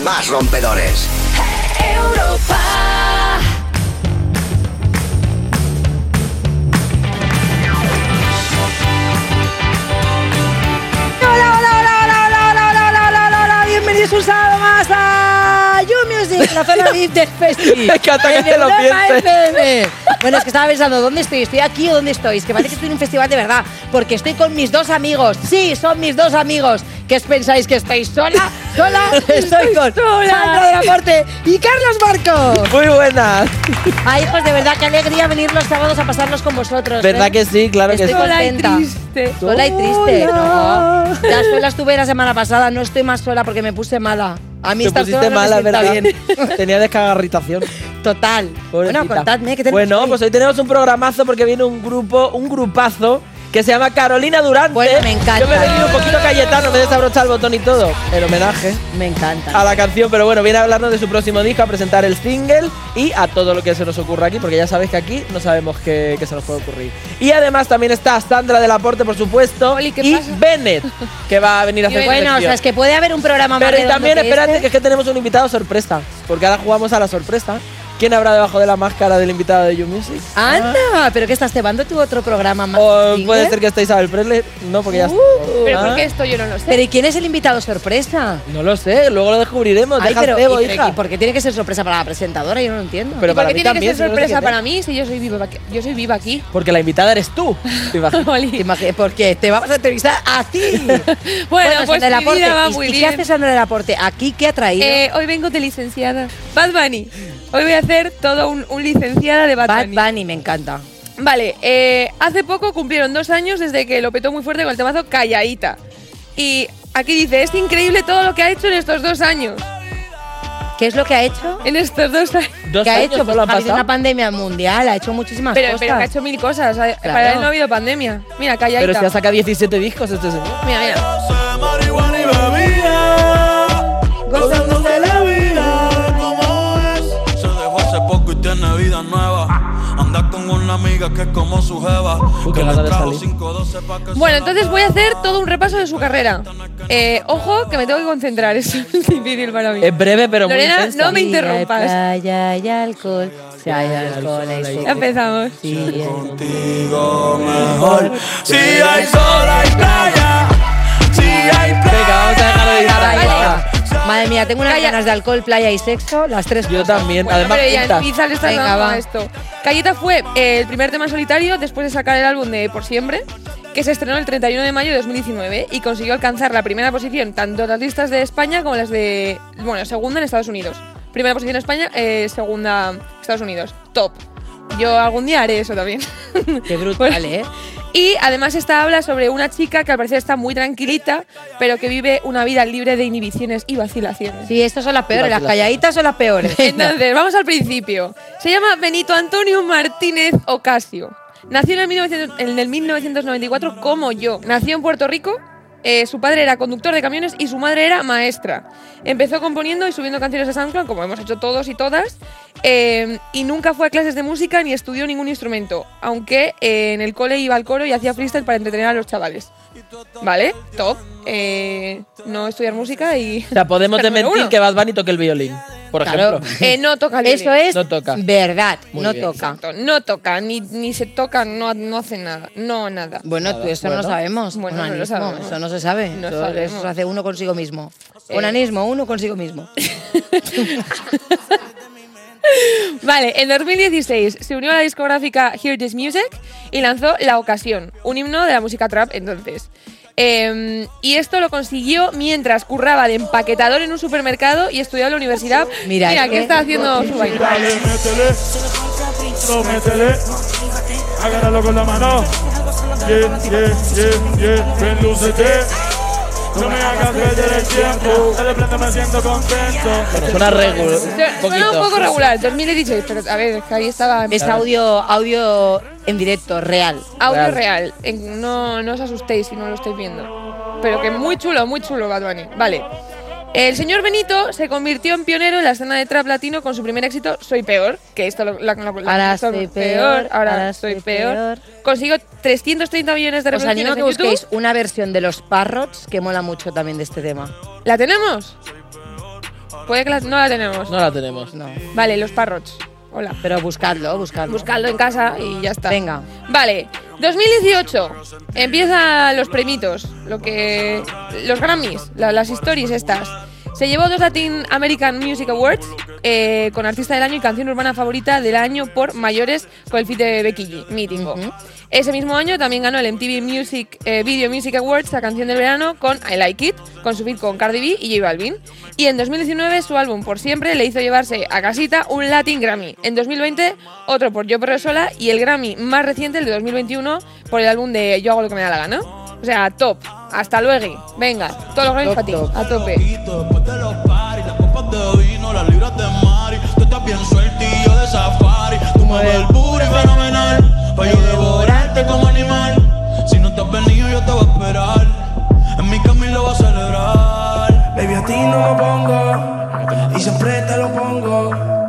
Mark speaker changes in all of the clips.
Speaker 1: más rompedores.
Speaker 2: Music, la zona VIP del Festi.
Speaker 3: Me encanta que
Speaker 2: en
Speaker 3: te lo pienses.
Speaker 2: Bueno, es que estaba pensando, ¿dónde estoy? ¿Estoy aquí o dónde estoy? Es que parece que estoy en un festival de verdad, porque estoy con mis dos amigos. Sí, son mis dos amigos. ¿Qué os pensáis que estoy sola? ¿Sola? Estoy con Sandra de la Corte y Carlos Marcos.
Speaker 3: Muy buenas.
Speaker 2: Ay, hijos, de verdad, qué alegría venir los sábados a pasarlos con vosotros.
Speaker 3: ¿Verdad
Speaker 2: ¿eh?
Speaker 3: que sí? Claro que
Speaker 2: Estoy
Speaker 3: sí.
Speaker 4: Sola y
Speaker 2: contenta.
Speaker 4: triste.
Speaker 2: Sola y triste. No. Ya sola estuve la semana pasada, no estoy más sola porque me puse mala. A mí
Speaker 3: Te pusiste mala,
Speaker 2: sienta
Speaker 3: ¿verdad? Tenía descagarritación.
Speaker 2: Total. Bueno, contadme, ¿qué tenemos
Speaker 3: Bueno,
Speaker 2: hoy?
Speaker 3: pues hoy tenemos un programazo porque viene un grupo, un grupazo que se llama Carolina Durante.
Speaker 2: Bueno, me encanta.
Speaker 3: Yo me he venido un poquito Cayetano, me he desabrochado el botón y todo. El homenaje
Speaker 2: Me encanta.
Speaker 3: a la canción, pero bueno, viene a hablarnos de su próximo disco, a presentar el single y a todo lo que se nos ocurra aquí, porque ya sabéis que aquí no sabemos qué, qué se nos puede ocurrir. Y además también está Sandra del Aporte, por supuesto,
Speaker 4: Oli, ¿qué
Speaker 3: y
Speaker 4: pasa?
Speaker 3: Bennett, que va a venir a hacer
Speaker 2: Bueno, o sea, es que puede haber un programa más
Speaker 3: Pero también,
Speaker 2: que
Speaker 3: espérate,
Speaker 2: este.
Speaker 3: que es que tenemos un invitado sorpresa. Porque ahora jugamos a la sorpresta. ¿Quién habrá debajo de la máscara del invitado de You Music?
Speaker 2: Anda, pero que estás cebando tu otro programa más.
Speaker 3: O
Speaker 2: single?
Speaker 3: puede ser que esté Isabel Presley. No, porque ya está.
Speaker 4: Pero
Speaker 3: Ah,
Speaker 4: ¿por qué esto yo no lo sé?
Speaker 2: Pero ¿y quién es el invitado sorpresa?
Speaker 3: No lo sé, luego lo descubriremos.
Speaker 2: Ay,
Speaker 3: Deja
Speaker 2: pero,
Speaker 3: el cebo,
Speaker 2: ¿y,
Speaker 3: hija.
Speaker 2: ¿y por qué tiene que ser sorpresa para la presentadora? Yo no lo entiendo.
Speaker 3: Pero
Speaker 4: ¿Y por qué tiene
Speaker 3: también,
Speaker 4: que ser
Speaker 3: no,
Speaker 4: sorpresa
Speaker 3: qué
Speaker 4: para mí si yo soy viva aquí? Yo soy viva aquí.
Speaker 3: Porque la invitada eres tú. ¿Te imaginas?
Speaker 2: Porque te vamos a entrevistar a ti.
Speaker 4: Bueno, pues
Speaker 2: Sandra
Speaker 4: mi
Speaker 2: Laporte,
Speaker 4: vida va
Speaker 2: ¿y-
Speaker 4: muy
Speaker 2: ¿Y qué
Speaker 4: bien.
Speaker 2: hace Sandra del Aporte? ¿Aquí qué ha traído?
Speaker 4: Eh, hoy vengo de licenciada. Bad Bunny. Hoy voy a hacer todo un, un licenciada de Bad,
Speaker 2: Bad
Speaker 4: Bunny.
Speaker 2: Bunny, me encanta.
Speaker 4: Vale, eh, hace poco cumplieron dos años desde que lo petó muy fuerte con el temazo Calladita. Y aquí dice, es increíble todo lo que ha hecho en estos dos años.
Speaker 2: ¿Qué es lo que ha hecho?
Speaker 4: En estos dos años.
Speaker 3: Dos
Speaker 2: ¿Qué ha
Speaker 3: años
Speaker 2: hecho? Pues ha habido una pandemia mundial, ha hecho muchísimas
Speaker 4: Pero,
Speaker 2: cosas.
Speaker 4: pero que ha hecho mil cosas. Para él no ha habido pandemia. Mira, Calladita.
Speaker 3: Pero si ha sacado 17 discos este señor.
Speaker 4: Mira, mira.
Speaker 5: Una amiga que es como su jeva.
Speaker 3: Uy, qué
Speaker 5: que
Speaker 3: ganas
Speaker 5: le
Speaker 3: de
Speaker 5: trajo
Speaker 3: salir.
Speaker 5: 512 pa' que se
Speaker 4: Bueno, entonces voy a hacer todo un repaso de su carrera. Eh, ojo, que me tengo que concentrar, es difícil para mí.
Speaker 3: Es breve, pero muy
Speaker 4: Lorena,
Speaker 3: intensa.
Speaker 4: no me
Speaker 2: Sí,
Speaker 4: interrumpas.
Speaker 2: Hay playa y alcohol. Si hay alcohol, hay
Speaker 4: empezamos.
Speaker 2: Sí, hay-
Speaker 5: Contigo mejor. Si hay sol, hay playa. Si hay playa.
Speaker 3: Venga, vamos a dejarlo de
Speaker 2: Venga,
Speaker 3: gritar.
Speaker 2: venga. Madre mía, tengo unas
Speaker 4: Calla.
Speaker 2: ganas de alcohol, playa y sexo, las tres
Speaker 3: Yo
Speaker 2: cosas.
Speaker 3: también.
Speaker 4: Bueno,
Speaker 3: Además,
Speaker 4: pero ya
Speaker 3: juntas.
Speaker 4: en pizza le estás
Speaker 2: Venga,
Speaker 4: dando
Speaker 2: va.
Speaker 4: a esto. Cayeta fue eh, el primer tema en solitario después de sacar el álbum de Por Siempre, que se estrenó el 31 de mayo de 2019 y consiguió alcanzar la primera posición tanto en las listas de España como las de. Bueno, segunda en Estados Unidos. Primera posición en España, eh, segunda Estados Unidos. Top. Yo algún día haré eso también.
Speaker 2: Qué brutal, ¿eh?
Speaker 4: Y además esta habla sobre una chica que al parecer está muy tranquilita, pero que vive una vida libre de inhibiciones y vacilaciones.
Speaker 2: Sí, estas son las peores, las calladitas son las peores.
Speaker 4: Entonces, vamos al principio. Se llama Benito Antonio Martínez Ocasio. Nació en el, 1900 en el 1994 como yo. Nació en Puerto Rico. Eh, su padre era conductor de camiones y su madre era maestra. Empezó componiendo y subiendo canciones a SoundCloud, como hemos hecho todos y todas, eh, y nunca fue a clases de música ni estudió ningún instrumento, aunque eh, en el cole iba al coro y hacía freestyle para entretener a los chavales. ¿Vale? Top. Eh, no estudiar música y...
Speaker 3: O sea, podemos desmentir que Bad Bunny toque el violín, por
Speaker 2: Claro.
Speaker 3: ejemplo.
Speaker 4: Eh, no toca el
Speaker 2: Eso es
Speaker 3: No toca.
Speaker 2: verdad,
Speaker 3: Muy
Speaker 2: no
Speaker 3: bien.
Speaker 2: toca.
Speaker 4: Exacto, no toca, ni, ni se toca, no, no hace nada, no nada.
Speaker 2: Bueno,
Speaker 3: Nada,
Speaker 2: tú eso no
Speaker 3: bueno.
Speaker 2: sabemos.
Speaker 4: Bueno, no lo sabemos.
Speaker 2: Eso no se sabe.
Speaker 4: No
Speaker 2: eso,
Speaker 4: sabemos.
Speaker 2: eso hace uno consigo mismo.
Speaker 4: Eh.
Speaker 2: Onanismo, uno consigo mismo.
Speaker 4: Vale, en 2016 se unió a la discográfica Hear This Music y lanzó La Ocasión, un himno de la música trap entonces. Eh, y esto lo consiguió mientras curraba de empaquetador en un supermercado y estudiaba en la universidad.
Speaker 2: Mira,
Speaker 4: Mira
Speaker 2: es
Speaker 4: que
Speaker 2: que-
Speaker 4: está haciendo su baile.
Speaker 5: Dale, métele. No, métele. Agárralo con la mano. Yeah, yeah, yeah, yeah. No me hagas perder el tiempo. De repente me siento contento.
Speaker 3: Bueno, suena regular.
Speaker 4: Suena un poco regular, 2016, pero a ver, es que ahí estaba
Speaker 2: Es audio, audio en directo, real.
Speaker 4: audio
Speaker 3: real.
Speaker 4: real. En- No, no os asustéis si no lo estáis viendo. Pero que muy chulo, muy chulo Bad Bunny. Vale. El señor Benito se convirtió en pionero en la escena de trap latino con su primer éxito, Soy Peor, que esto lo, la, la- la-
Speaker 2: Ahora soy peor,
Speaker 4: ahora,
Speaker 2: ahora
Speaker 4: soy peor.
Speaker 2: peor.
Speaker 4: Consiguió 330 millones de
Speaker 2: Os animo
Speaker 4: reproducciones
Speaker 2: a que
Speaker 4: YouTube.
Speaker 2: busquéis una versión de los Parrots que mola mucho también de este tema.
Speaker 4: ¿La tenemos? Puede que la- no la tenemos.
Speaker 3: No la tenemos.
Speaker 2: No.
Speaker 4: Vale, los Parrots. Hola.
Speaker 2: Pero buscadlo, buscadlo.
Speaker 4: Buscadlo en casa y ya está.
Speaker 2: Venga.
Speaker 4: Vale, 2018. Empiezan los premitos, lo que los Grammys, la- las stories estas. Se llevó dos Latin American Music Awards eh, con Artista del Año y Canción Urbana Favorita del Año por mayores con el feat de Becky G, mítico. Ese mismo año también ganó el MTV Music eh, Video Music Awards la canción del verano con I Like It, con su feat con Cardi B y J Balvin. Y en 2019 su álbum Por Siempre le hizo llevarse a casita un Latin Grammy. En 2020 otro por Yo Perro Sola y el Grammy más reciente, el de 2021, por el álbum de Yo Hago Lo Que Me Da La Gana. O sea, top. Hasta luego. Venga, todos los
Speaker 2: Top,
Speaker 4: para ti. A tope.
Speaker 1: Después de los paris, las copas de vino, las libras de mari. Tú estás bien sueltillo de safari. Tú mueves el booty fenomenal. Pa' yo devorarte como animal. Si no te has venido, yo te voy a esperar. En mi camino lo voy a celebrar.
Speaker 6: Baby, a ti no me pongo y siempre te lo pongo.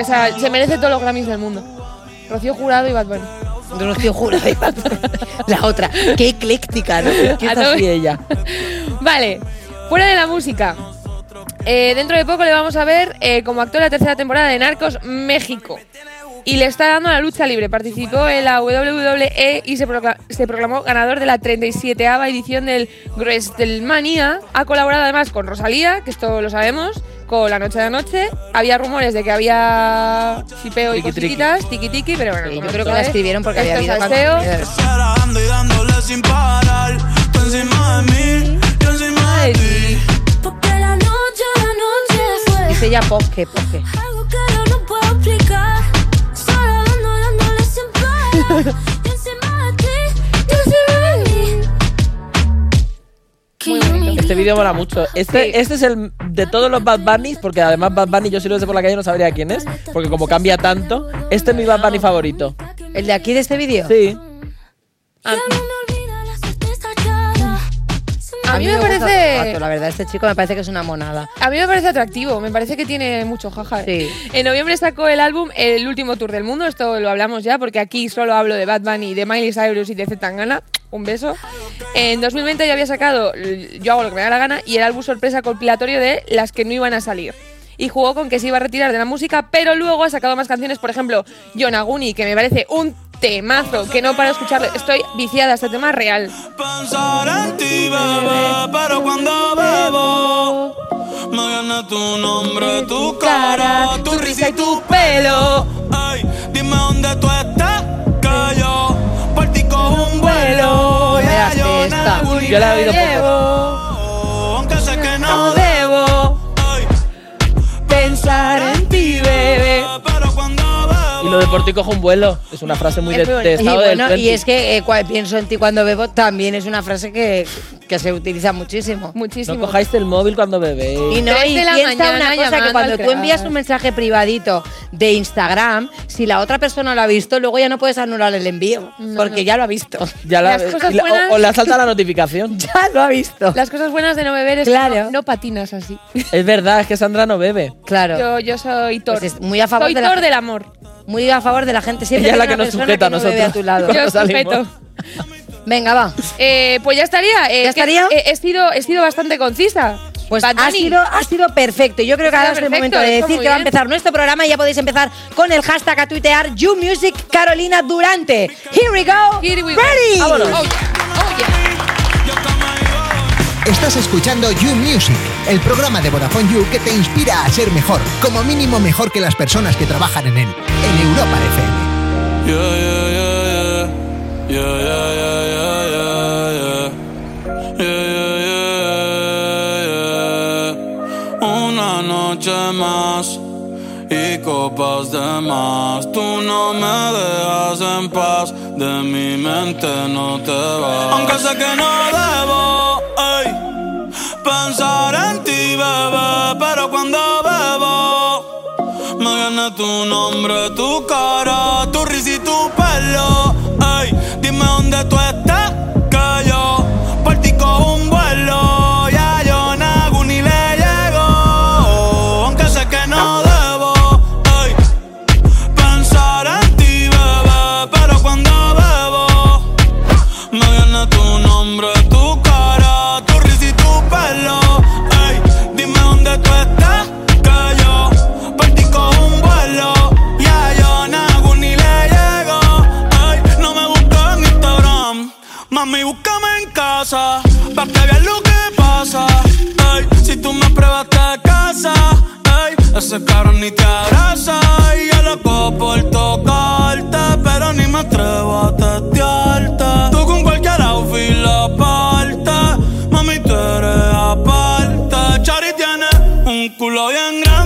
Speaker 4: O sea, se merece todos los Grammys del mundo. Rocío Jurado y Bad Bunny.
Speaker 2: Rocío Jurado y Bad Bunny. La otra. Qué ecléctica, ¿no?
Speaker 3: ¿Qué
Speaker 4: A
Speaker 3: es así ella?
Speaker 4: Vale, fuera de la música. Eh, dentro de poco le vamos a ver eh, como actor la tercera temporada de Narcos México. Y le está dando la lucha libre. Participó en la WWE y se, procla- se proclamó ganador de la 37 edición del WrestleMania. Ha colaborado además con Rosalía, que esto lo sabemos, con La Noche de Anoche. Había rumores de que había chipeo y cositas, tiki tiki, pero bueno.
Speaker 2: Sí, yo creo que la
Speaker 4: es-
Speaker 2: escribieron porque había habido
Speaker 4: salseo.
Speaker 7: la noche, la noche
Speaker 2: Dice ella pop, que pop, que.
Speaker 7: algo que yo no puedo explicar. Solo dando, dándole sin parar. Yo encima de ti, tú encima de mí. Que
Speaker 4: Muy bonito.
Speaker 3: Este vídeo mola mucho. Este,
Speaker 4: Sí.
Speaker 3: este es el de todos los Bad Bunnies, porque además Bad Bunny yo si lo ves por la calle no sabría quién es, porque como cambia tanto, este es mi Bad Bunny favorito.
Speaker 2: ¿El de aquí de este vídeo?
Speaker 3: Sí.
Speaker 7: Ya
Speaker 4: A mí me parece-
Speaker 2: La verdad, este chico me parece que es una monada.
Speaker 4: A mí me parece atractivo, me parece que tiene mucho jaja.
Speaker 2: Sí.
Speaker 4: En noviembre sacó el álbum El último tour del mundo, esto lo hablamos ya porque aquí solo hablo de Bad Bunny, de Miley Cyrus y de Zetangana. Un beso. En 2020 ya había sacado Yo hago lo que me da la gana y el álbum sorpresa compilatorio de las que no iban a salir. Y jugó con que se iba a retirar de la música, pero luego ha sacado más canciones, por ejemplo, Yonaguni, que me parece un temazo, que no para escucharlo. Estoy viciada a este tema real.
Speaker 1: Pensar en ti, bebé, pero cuando bebo me gana tu nombre, tu cara, tu risa y tu
Speaker 4: pelo.
Speaker 1: Ay, dime dónde tú estás, que yo por ti cojo un vuelo. Ya yo
Speaker 2: esta.
Speaker 3: Yo la he oído poco.
Speaker 1: Aunque sé que no
Speaker 4: debo pensar en ti, bebé.
Speaker 3: Y lo de por ti cojo un vuelo. Es una frase muy de,
Speaker 4: Es muy
Speaker 3: de
Speaker 2: Y
Speaker 3: estado del
Speaker 2: bueno, y
Speaker 3: 20.
Speaker 2: es que eh, pienso en ti cuando bebo también es una frase que, que se utiliza muchísimo.
Speaker 4: Muchísimo.
Speaker 3: No cojáis el móvil cuando bebéis.
Speaker 2: Y no, y
Speaker 4: de la
Speaker 2: piensa una cosa, que cuando tú envías un mensaje privadito de Instagram, si la otra persona lo ha visto, luego ya no puedes anular el envío, porque ya lo ha visto.
Speaker 3: Ya la-
Speaker 4: Las cosas buenas-
Speaker 3: o, o le salta la notificación.
Speaker 2: Ya lo ha visto.
Speaker 4: Las cosas buenas de no beber es
Speaker 2: Claro.
Speaker 4: que no, no patinas así.
Speaker 3: es verdad, es que Sandra no bebe.
Speaker 2: Claro.
Speaker 4: Yo, yo soy Thor.
Speaker 2: Pues es muy a favor
Speaker 4: soy
Speaker 2: de la-
Speaker 4: Thor del amor.
Speaker 2: Muy a favor de la gente. Siempre
Speaker 3: Ella es la que nos sujeta a
Speaker 2: no
Speaker 3: nosotros.
Speaker 2: a tu lado.
Speaker 4: Yo sujeto.
Speaker 2: Venga, va.
Speaker 4: Eh, pues ya estaría. eh,
Speaker 2: ¿Ya estaría?
Speaker 4: He, he sido, he sido bastante concisa.
Speaker 2: Pues ha sido, ha sido perfecto. Yo creo que
Speaker 4: Ha
Speaker 2: ahora es el momento de decir que va a empezar nuestro programa y ya podéis empezar con el hashtag a tuitear YouMusic Carolina Durante. Here we go.
Speaker 4: Here we go.
Speaker 2: Ready.
Speaker 4: Oh, yeah. Oh, yeah.
Speaker 8: Estás escuchando You Music, el programa de Vodafone You que te inspira a ser mejor, como mínimo mejor que las personas que trabajan en él, en Europa FM.
Speaker 1: Yeah, yeah, yeah. Una noche más y copas de más. Tú no me dejas en paz, de mi mente no te vas. Aunque sé que no debo, pensar en ti, bebé, pero cuando bebo me gana tu nombre, tu cara, tu risa y tu pelo. En casa, pa' que veas lo que pasa. Si tú me pruebas te casa, ey, ese cabrón ni te abraza. Y yo loco por tocarte, pero ni me atrevo a testearte. Tú con cualquier outfit la parte, mami, tú eres aparte. Chari tiene un culo bien grande,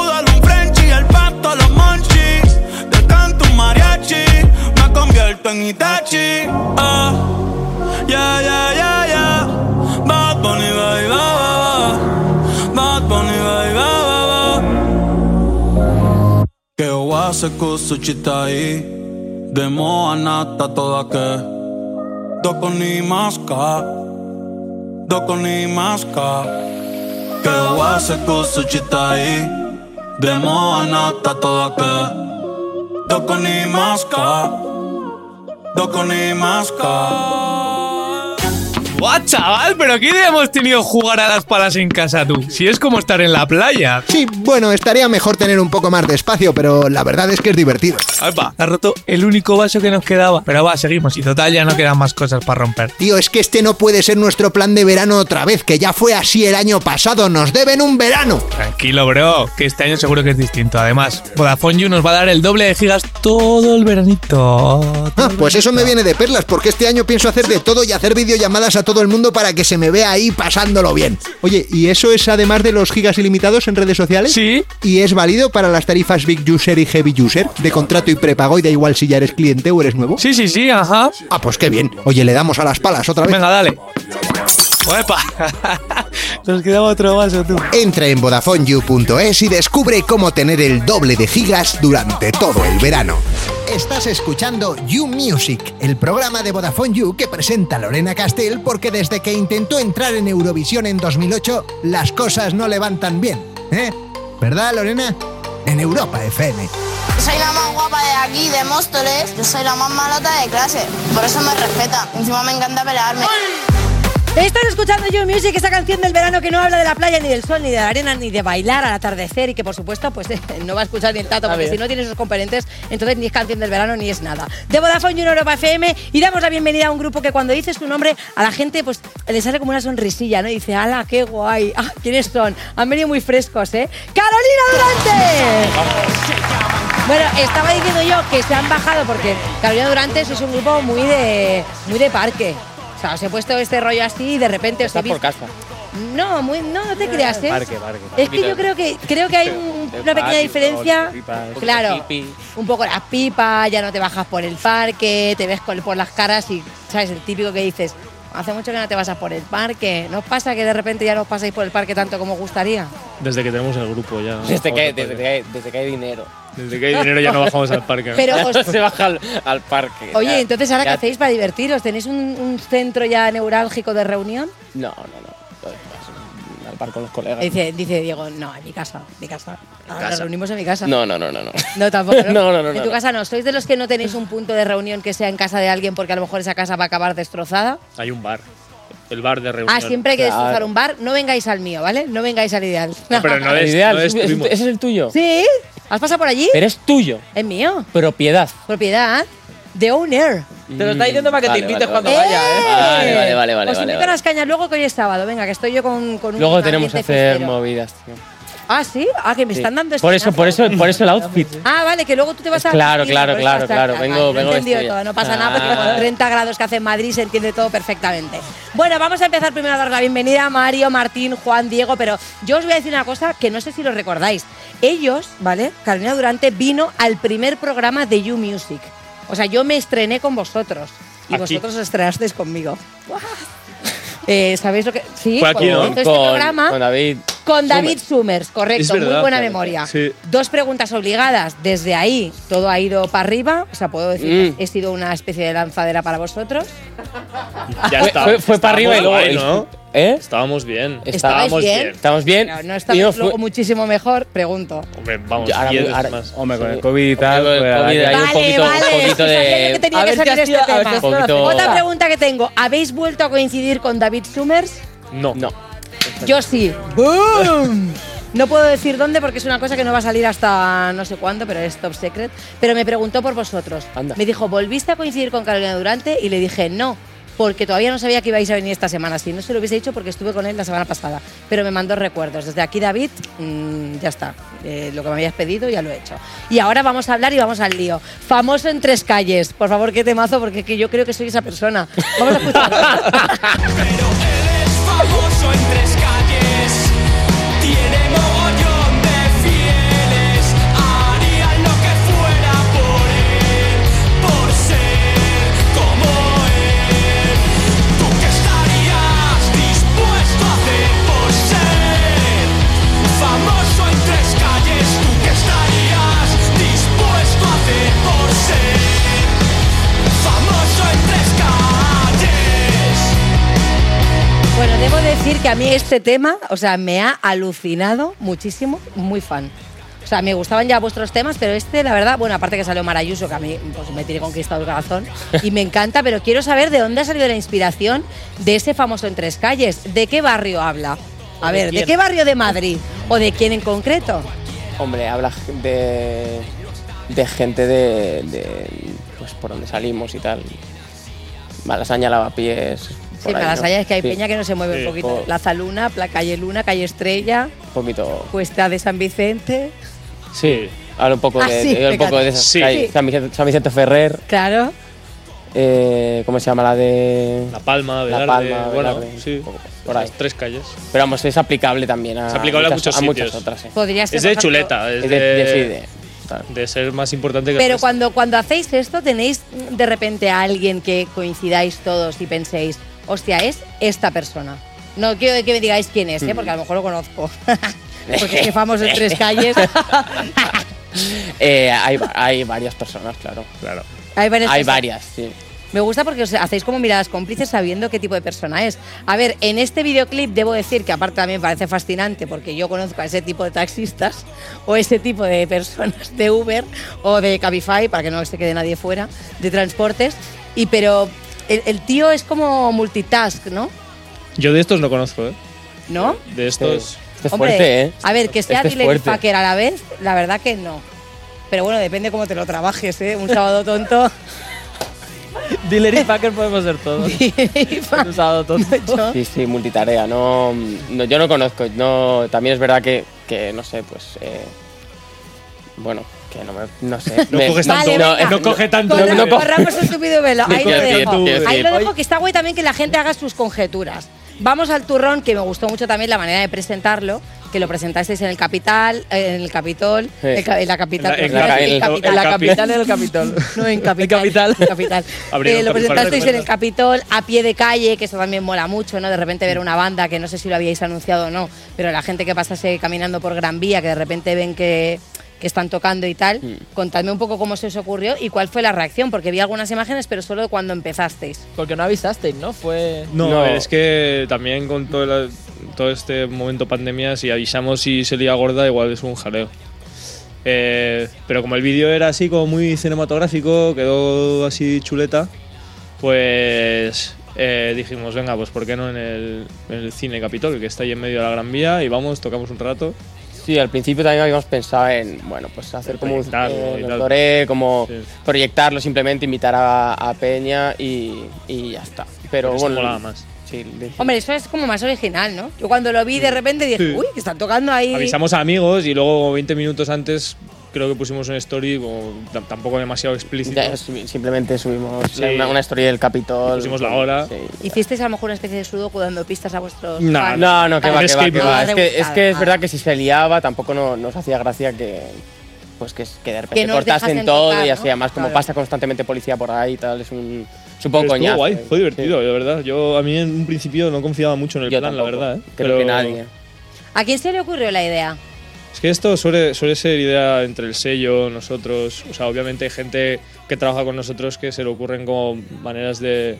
Speaker 1: Convierto en Itachi ah. Yeah, yeah, yeah, yeah. Bad Bunny, ba, ba, ba. Bad Bunny, baby, ba, ba, ba. Che ho a se kusu chitai Demo anata toda ke Doko ni maska Doko ni maska Che ho a se kusu chitai Demo anata toda ke Doko ni maska Doko ni maska
Speaker 9: ¡Buah, chaval! ¿Pero qué idea hemos tenido jugar a las palas en casa tú? Si es como estar en la playa.
Speaker 8: Sí, bueno, estaría mejor tener un poco más de espacio, pero la verdad es que es divertido.
Speaker 9: ¡Epa! Ha roto el único vaso que nos quedaba. Pero va, seguimos. Y total, ya no quedan más cosas para romper.
Speaker 8: Tío, es que este no puede ser nuestro plan de verano otra vez, que ya fue así el año pasado, nos deben un verano.
Speaker 9: Tranquilo, bro, que este año seguro que es distinto. Además, Vodafone You nos va a dar el doble de gigas todo el veranito.
Speaker 8: Ah, pues eso me viene de perlas, porque este año pienso hacer de todo y hacer videollamadas a todo el mundo para que se me vea ahí pasándolo bien. Oye, ¿y eso es además de los gigas ilimitados en redes sociales?
Speaker 9: Sí.
Speaker 8: ¿Y es válido para las tarifas Big User y Heavy User? De contrato y prepago y da igual si ya eres cliente o eres nuevo.
Speaker 9: Sí, sí, sí, ajá.
Speaker 8: Ah, pues qué bien. Oye, le damos a las palas otra vez.
Speaker 9: Venga, dale. ¡Epa! Nos quedaba otro vaso, tú.
Speaker 8: Entra en VodafoneYou.es y descubre cómo tener el doble de gigas durante todo el verano. Estás escuchando You Music, el programa de Vodafone You que presenta Lorena Castell porque desde que intentó entrar en Eurovisión en 2008, las cosas no le van tan bien. ¿Eh? ¿Verdad, Lorena? En Europa FM.
Speaker 10: Soy la más guapa de aquí, de Móstoles. Yo soy la más malota de clase. Por eso me respeta. Encima me encanta pelearme.
Speaker 2: Estás escuchando You Music, esa canción del verano que no habla de la playa, ni del sol, ni de la arena, ni de bailar al atardecer y que por supuesto pues no va a escuchar ni el tato, porque si no tiene esos componentes, entonces ni es canción del verano ni es nada. De Vodafone en Europa FM y damos la bienvenida a un grupo que cuando dices su nombre a la gente pues le sale como una sonrisilla, ¿no? Y dice, ¡hala, qué guay! Ah, ¿Quiénes son? Han venido muy frescos, ¿eh? ¡Carolina Durante! Bueno, estaba diciendo yo que se han bajado porque Carolina Durante es un grupo muy de muy de parque. O sea, os he puesto este rollo así y de repente os
Speaker 11: Está
Speaker 2: he
Speaker 11: por
Speaker 2: visto-
Speaker 11: casa.
Speaker 2: No, muy, no, no te creas, ¿eh?
Speaker 11: Parque, parque.
Speaker 2: Es que yo creo que creo que hay un- una pequeña diferencia. Claro, un poco las pipas, ya no te bajas por el parque, te ves por las caras y, ¿sabes? El típico que dices, hace mucho que no te vas a por el parque. ¿No os pasa que de repente ya no os pasáis por el parque tanto como gustaría?
Speaker 11: Desde que tenemos el grupo ya.
Speaker 12: Desde que, desde, que hay, desde que hay dinero.
Speaker 11: Desde que hay dinero ya no bajamos al parque.
Speaker 2: Pero os-
Speaker 12: se baja al, al parque.
Speaker 2: Oye,
Speaker 12: Ya-
Speaker 2: entonces ahora qué
Speaker 12: ya-
Speaker 2: hacéis para divertiros? ¿Tenéis un, un centro ya neurálgico de reunión?
Speaker 12: No, no, no. Pues, Al parque con los colegas.
Speaker 2: Dice, dice Diego, no, en mi casa, mi casa. Ahora Nos reunimos en mi casa.
Speaker 12: No, no, no, no. no.
Speaker 2: No, tampoco. ¿no?
Speaker 12: No, no, no,
Speaker 2: En tu
Speaker 12: no.
Speaker 2: casa no. ¿Sois de los que no tenéis un punto de reunión que sea en casa de alguien porque a lo mejor esa casa va a acabar destrozada?
Speaker 11: Hay un bar. El bar de reunión.
Speaker 2: Ah, siempre hay que destrozar
Speaker 12: Claro.
Speaker 2: un bar. No vengáis al mío, ¿vale? No vengáis al ideal.
Speaker 11: No, pero no es,
Speaker 12: ideal,
Speaker 11: no
Speaker 12: ¿ese
Speaker 11: destruimos.
Speaker 12: es el tuyo?
Speaker 2: ¿Sí? ¿Has pasado por allí?
Speaker 12: Pero es tuyo.
Speaker 2: Es mío.
Speaker 12: Propiedad.
Speaker 2: Propiedad. The owner.
Speaker 3: Te lo está diciendo para que
Speaker 12: Vale,
Speaker 3: te invites
Speaker 12: vale,
Speaker 3: cuando vaya, ¿eh?
Speaker 12: Vale, vale, vale, vale.
Speaker 2: Os
Speaker 12: vale,
Speaker 2: invito
Speaker 12: vale.
Speaker 2: a las cañas luego que hoy es sábado. Venga, que estoy yo con, con un
Speaker 12: Luego tenemos que hacer movidas, tío.
Speaker 2: Ah, sí. Ah, que me
Speaker 12: Sí.
Speaker 2: están dando
Speaker 12: Por eso, por eso, por eso el outfit.
Speaker 2: Ah, vale, que luego tú te vas a.
Speaker 12: Claro, claro,
Speaker 2: por eso
Speaker 12: claro, claro. Vengo- vengo
Speaker 2: todo, no pasa nada porque con
Speaker 12: Ah.
Speaker 2: los 30 grados que hace en Madrid se entiende todo perfectamente. Bueno, vamos a empezar primero a dar la bienvenida a Mario, Martín, Juan, Diego, pero yo os voy a decir una cosa que no sé si lo recordáis. Ellos, ¿vale? Carolina Durante vino al primer programa de You Music. O sea, yo me estrené con vosotros y
Speaker 11: Aquí.
Speaker 2: vosotros os estrenasteis conmigo. Eh, ¿Sabéis lo que.? Sí,
Speaker 11: Fue aquí,
Speaker 2: cuando
Speaker 11: ¿no?
Speaker 2: hizo este programa.
Speaker 12: con David.
Speaker 2: Con David
Speaker 12: Summers.
Speaker 2: Correcto,
Speaker 11: verdad,
Speaker 2: muy buena
Speaker 11: claro.
Speaker 2: memoria.
Speaker 11: Sí.
Speaker 2: Dos preguntas obligadas. Desde ahí todo ha ido para arriba. O sea, puedo decir
Speaker 12: Mm.
Speaker 2: que he sido una especie de lanzadera para vosotros.
Speaker 11: Ya
Speaker 12: Fue-
Speaker 11: está.
Speaker 12: fue- fue para arriba y luego
Speaker 11: ¿no?
Speaker 12: ¿Eh?
Speaker 11: Estábamos bien.
Speaker 2: ¿Estabais
Speaker 11: Estábamos
Speaker 2: bien?
Speaker 11: bien.
Speaker 12: Estamos bien.
Speaker 2: No
Speaker 12: no fue-
Speaker 2: luego muchísimo mejor, pregunto.
Speaker 11: Hombre, vamos,
Speaker 12: Yo ahora- ahora-
Speaker 11: más.
Speaker 5: Hombre, con
Speaker 12: Sí.
Speaker 5: el COVID y tal.
Speaker 12: Con el
Speaker 5: pues, la
Speaker 12: COVID hay
Speaker 5: que-
Speaker 12: un poquito,
Speaker 2: vale,
Speaker 12: un poquito
Speaker 2: que
Speaker 12: de.
Speaker 3: A ver
Speaker 2: este
Speaker 3: a ver si
Speaker 2: Otra pregunta que tengo. ¿Habéis vuelto a coincidir con David Summers?
Speaker 11: No.
Speaker 12: No.
Speaker 2: Yo sí. ¡Boom! No puedo decir dónde porque es una cosa que no va a salir hasta no sé cuándo, pero es top secret. Pero me preguntó por vosotros.
Speaker 12: Anda.
Speaker 2: Me dijo, ¿volviste a coincidir con Carolina Durante? Y le dije, no, porque todavía no sabía que ibais a venir esta semana. Si no se lo hubiese dicho porque estuve con él la semana pasada. Pero me mandó recuerdos. Desde aquí, David, mm, ya está. Eh, lo que me habías pedido ya lo he hecho. Y ahora vamos a hablar y vamos al lío. Famoso en tres calles. Por favor, qué temazo, porque es que yo creo que soy esa persona. Vamos a escuchar.
Speaker 13: famoso en tres calles.
Speaker 2: Bueno, debo decir que a mí este tema, o sea, me ha alucinado muchísimo, muy fan. O sea, me gustaban ya vuestros temas, pero este, la verdad, bueno, aparte que salió Marayuso, que a mí pues, me tiene conquistado el corazón, y me encanta, pero quiero saber de dónde ha salido la inspiración de ese famoso En Tres Calles. ¿De qué barrio habla? A
Speaker 12: ¿De
Speaker 2: ver, ¿de qué barrio de Madrid? ¿O de quién en concreto?
Speaker 12: Hombre, habla de. de gente de. de, pues por donde salimos y tal. Malasaña, lavapiés.
Speaker 2: Sí, para las
Speaker 12: ¿no?
Speaker 2: es que hay
Speaker 12: Sí.
Speaker 2: peña que no se mueve
Speaker 12: Sí,
Speaker 2: un poquito.
Speaker 12: por-
Speaker 2: Plaza Luna, Pla- Calle Luna, Calle Estrella,
Speaker 12: Un poquito.
Speaker 2: Cuesta de San Vicente.
Speaker 12: Sí. Habla un poco
Speaker 2: Ah,
Speaker 12: de,
Speaker 2: sí,
Speaker 12: de- un poco
Speaker 2: fíjate.
Speaker 12: de esas
Speaker 11: Sí.
Speaker 12: calles. San Vicente, San Vicente Ferrer.
Speaker 2: Claro.
Speaker 12: eh, ¿Cómo se llama la de.?
Speaker 11: La Palma,
Speaker 12: La
Speaker 11: Velarde.
Speaker 12: Palma,
Speaker 11: bueno,
Speaker 12: Velarde,
Speaker 11: sí.
Speaker 12: por ahí.
Speaker 11: Las tres calles.
Speaker 12: Pero vamos, es aplicable también a,
Speaker 11: Es aplicable a
Speaker 12: muchas,
Speaker 11: muchos
Speaker 12: muchas
Speaker 11: sitios.
Speaker 12: otras. eh.
Speaker 2: Podría ser,
Speaker 11: Es de chuleta. Es de,
Speaker 12: de- de- sí, de- tal.
Speaker 11: de ser más importante que
Speaker 2: Pero cuando, cuando hacéis esto, ¿tenéis de repente a alguien que coincidáis todos y penséis, hostia, es esta persona? No quiero que me digáis quién es, ¿eh? porque a lo mejor lo conozco. porque es que famoso en tres calles.
Speaker 12: Eh, hay, hay varias personas, claro.
Speaker 11: Claro.
Speaker 2: Hay varias.
Speaker 12: Hay
Speaker 2: personas.
Speaker 12: varias, sí.
Speaker 2: Me gusta porque os hacéis como miradas cómplices sabiendo qué tipo de persona es. A ver, en este videoclip debo decir que aparte también me parece fascinante porque yo conozco a ese tipo de taxistas o ese tipo de personas de Uber o de Cabify, para que no se quede nadie fuera, de transportes. Y pero el, el tío es como multitask, ¿no?
Speaker 11: Yo de estos no conozco, ¿eh?
Speaker 2: ¿No?
Speaker 11: De estos.
Speaker 12: Este es
Speaker 2: Hombre,
Speaker 12: fuerte, ¿eh?
Speaker 2: A ver, que sea
Speaker 12: Este es
Speaker 2: dealer y
Speaker 12: fuerte.
Speaker 2: fucker a la vez, la verdad que no. Pero bueno, depende cómo te lo trabajes, ¿eh? Un sábado tonto.
Speaker 3: Dealer y fucker podemos ser todos. Un sábado tonto.
Speaker 12: Sí, sí, multitarea. No, no, yo no conozco. No, también es verdad que, que no sé, pues. eh, bueno, que no me. No sé.
Speaker 11: No
Speaker 12: me-
Speaker 11: coges
Speaker 2: Vale,
Speaker 11: tanto.
Speaker 2: venga.
Speaker 11: no coge tanto.
Speaker 2: Corra-
Speaker 12: no co-
Speaker 2: corramos el tupido velo. Ahí lo dejo. Ahí lo dejo, que está guay también que la gente haga sus conjeturas. Vamos al turrón, que me gustó mucho también la manera de presentarlo, que lo presentasteis en el Capital, en el Capitol,
Speaker 12: Sí.
Speaker 2: el en la capital.
Speaker 11: En
Speaker 12: la- el-
Speaker 2: capital.
Speaker 3: En la del Capitol.
Speaker 2: No, en Capital.
Speaker 3: Capital.
Speaker 2: En Capital. Eh, lo presentasteis en el. Capitol a pie de calle, que eso también mola mucho, ¿no? De repente ver una banda que no sé si lo habíais anunciado o no, pero la gente que pasase caminando por Gran Vía, que de repente ven que, que están tocando y tal. Contadme un poco cómo se os ocurrió y cuál fue la reacción, porque vi algunas imágenes, pero solo cuando empezasteis.
Speaker 3: Porque no avisasteis, ¿no? Fue.
Speaker 11: No, es que también con todo, todo este momento pandemia, si avisamos y se lía gorda, igual es un jaleo. Eh, pero como el vídeo era así como muy cinematográfico, quedó así chuleta, pues eh, dijimos, venga, pues ¿por qué no en el, en el cine Capitol, que está ahí en medio de la Gran Vía, y vamos, tocamos un rato.
Speaker 12: Sí, al principio también habíamos pensado en, bueno, pues hacer como un eh. Doré, como
Speaker 11: Sí.
Speaker 12: proyectarlo, simplemente invitar a, a Peña y, y ya está. Pero
Speaker 11: eso
Speaker 12: bueno,
Speaker 11: más.
Speaker 2: Hombre, eso es como más original, ¿no? Yo cuando lo vi de repente dije,
Speaker 11: Sí.
Speaker 2: uy, que están tocando ahí.
Speaker 11: Avisamos a amigos y luego 20 minutos antes creo que pusimos una story como tam- tampoco demasiado
Speaker 12: subi- simplemente subimos
Speaker 11: Sí.
Speaker 12: una, una story del Capitol.
Speaker 11: Pusimos la hora.
Speaker 12: Sí.
Speaker 2: ¿Hicisteis a lo mejor una especie de sudoku dando pistas a vuestros
Speaker 12: No,
Speaker 2: fans?
Speaker 12: no, no, que
Speaker 2: Para
Speaker 12: va, que va, que va. Es que, es que es
Speaker 2: Ah.
Speaker 12: verdad que si se liaba tampoco no- nos hacía gracia que pues que, que de repente cortasen todo
Speaker 2: tocar,
Speaker 12: y
Speaker 2: ¿no?
Speaker 12: así además como
Speaker 2: Claro.
Speaker 12: pasa constantemente policía por ahí y tal, es un,
Speaker 11: Estuvo
Speaker 12: coñazo.
Speaker 11: guay, fue divertido, de verdad. Yo a mí en un principio no confiaba mucho en el
Speaker 12: Yo
Speaker 11: plan,
Speaker 12: tampoco.
Speaker 11: la verdad. ¿eh?
Speaker 12: Creo que nadie.
Speaker 2: ¿A quién se le ocurrió la idea?
Speaker 11: Que esto suele, suele ser idea entre el sello, nosotros. O sea, obviamente hay gente que trabaja con nosotros que se le ocurren como maneras de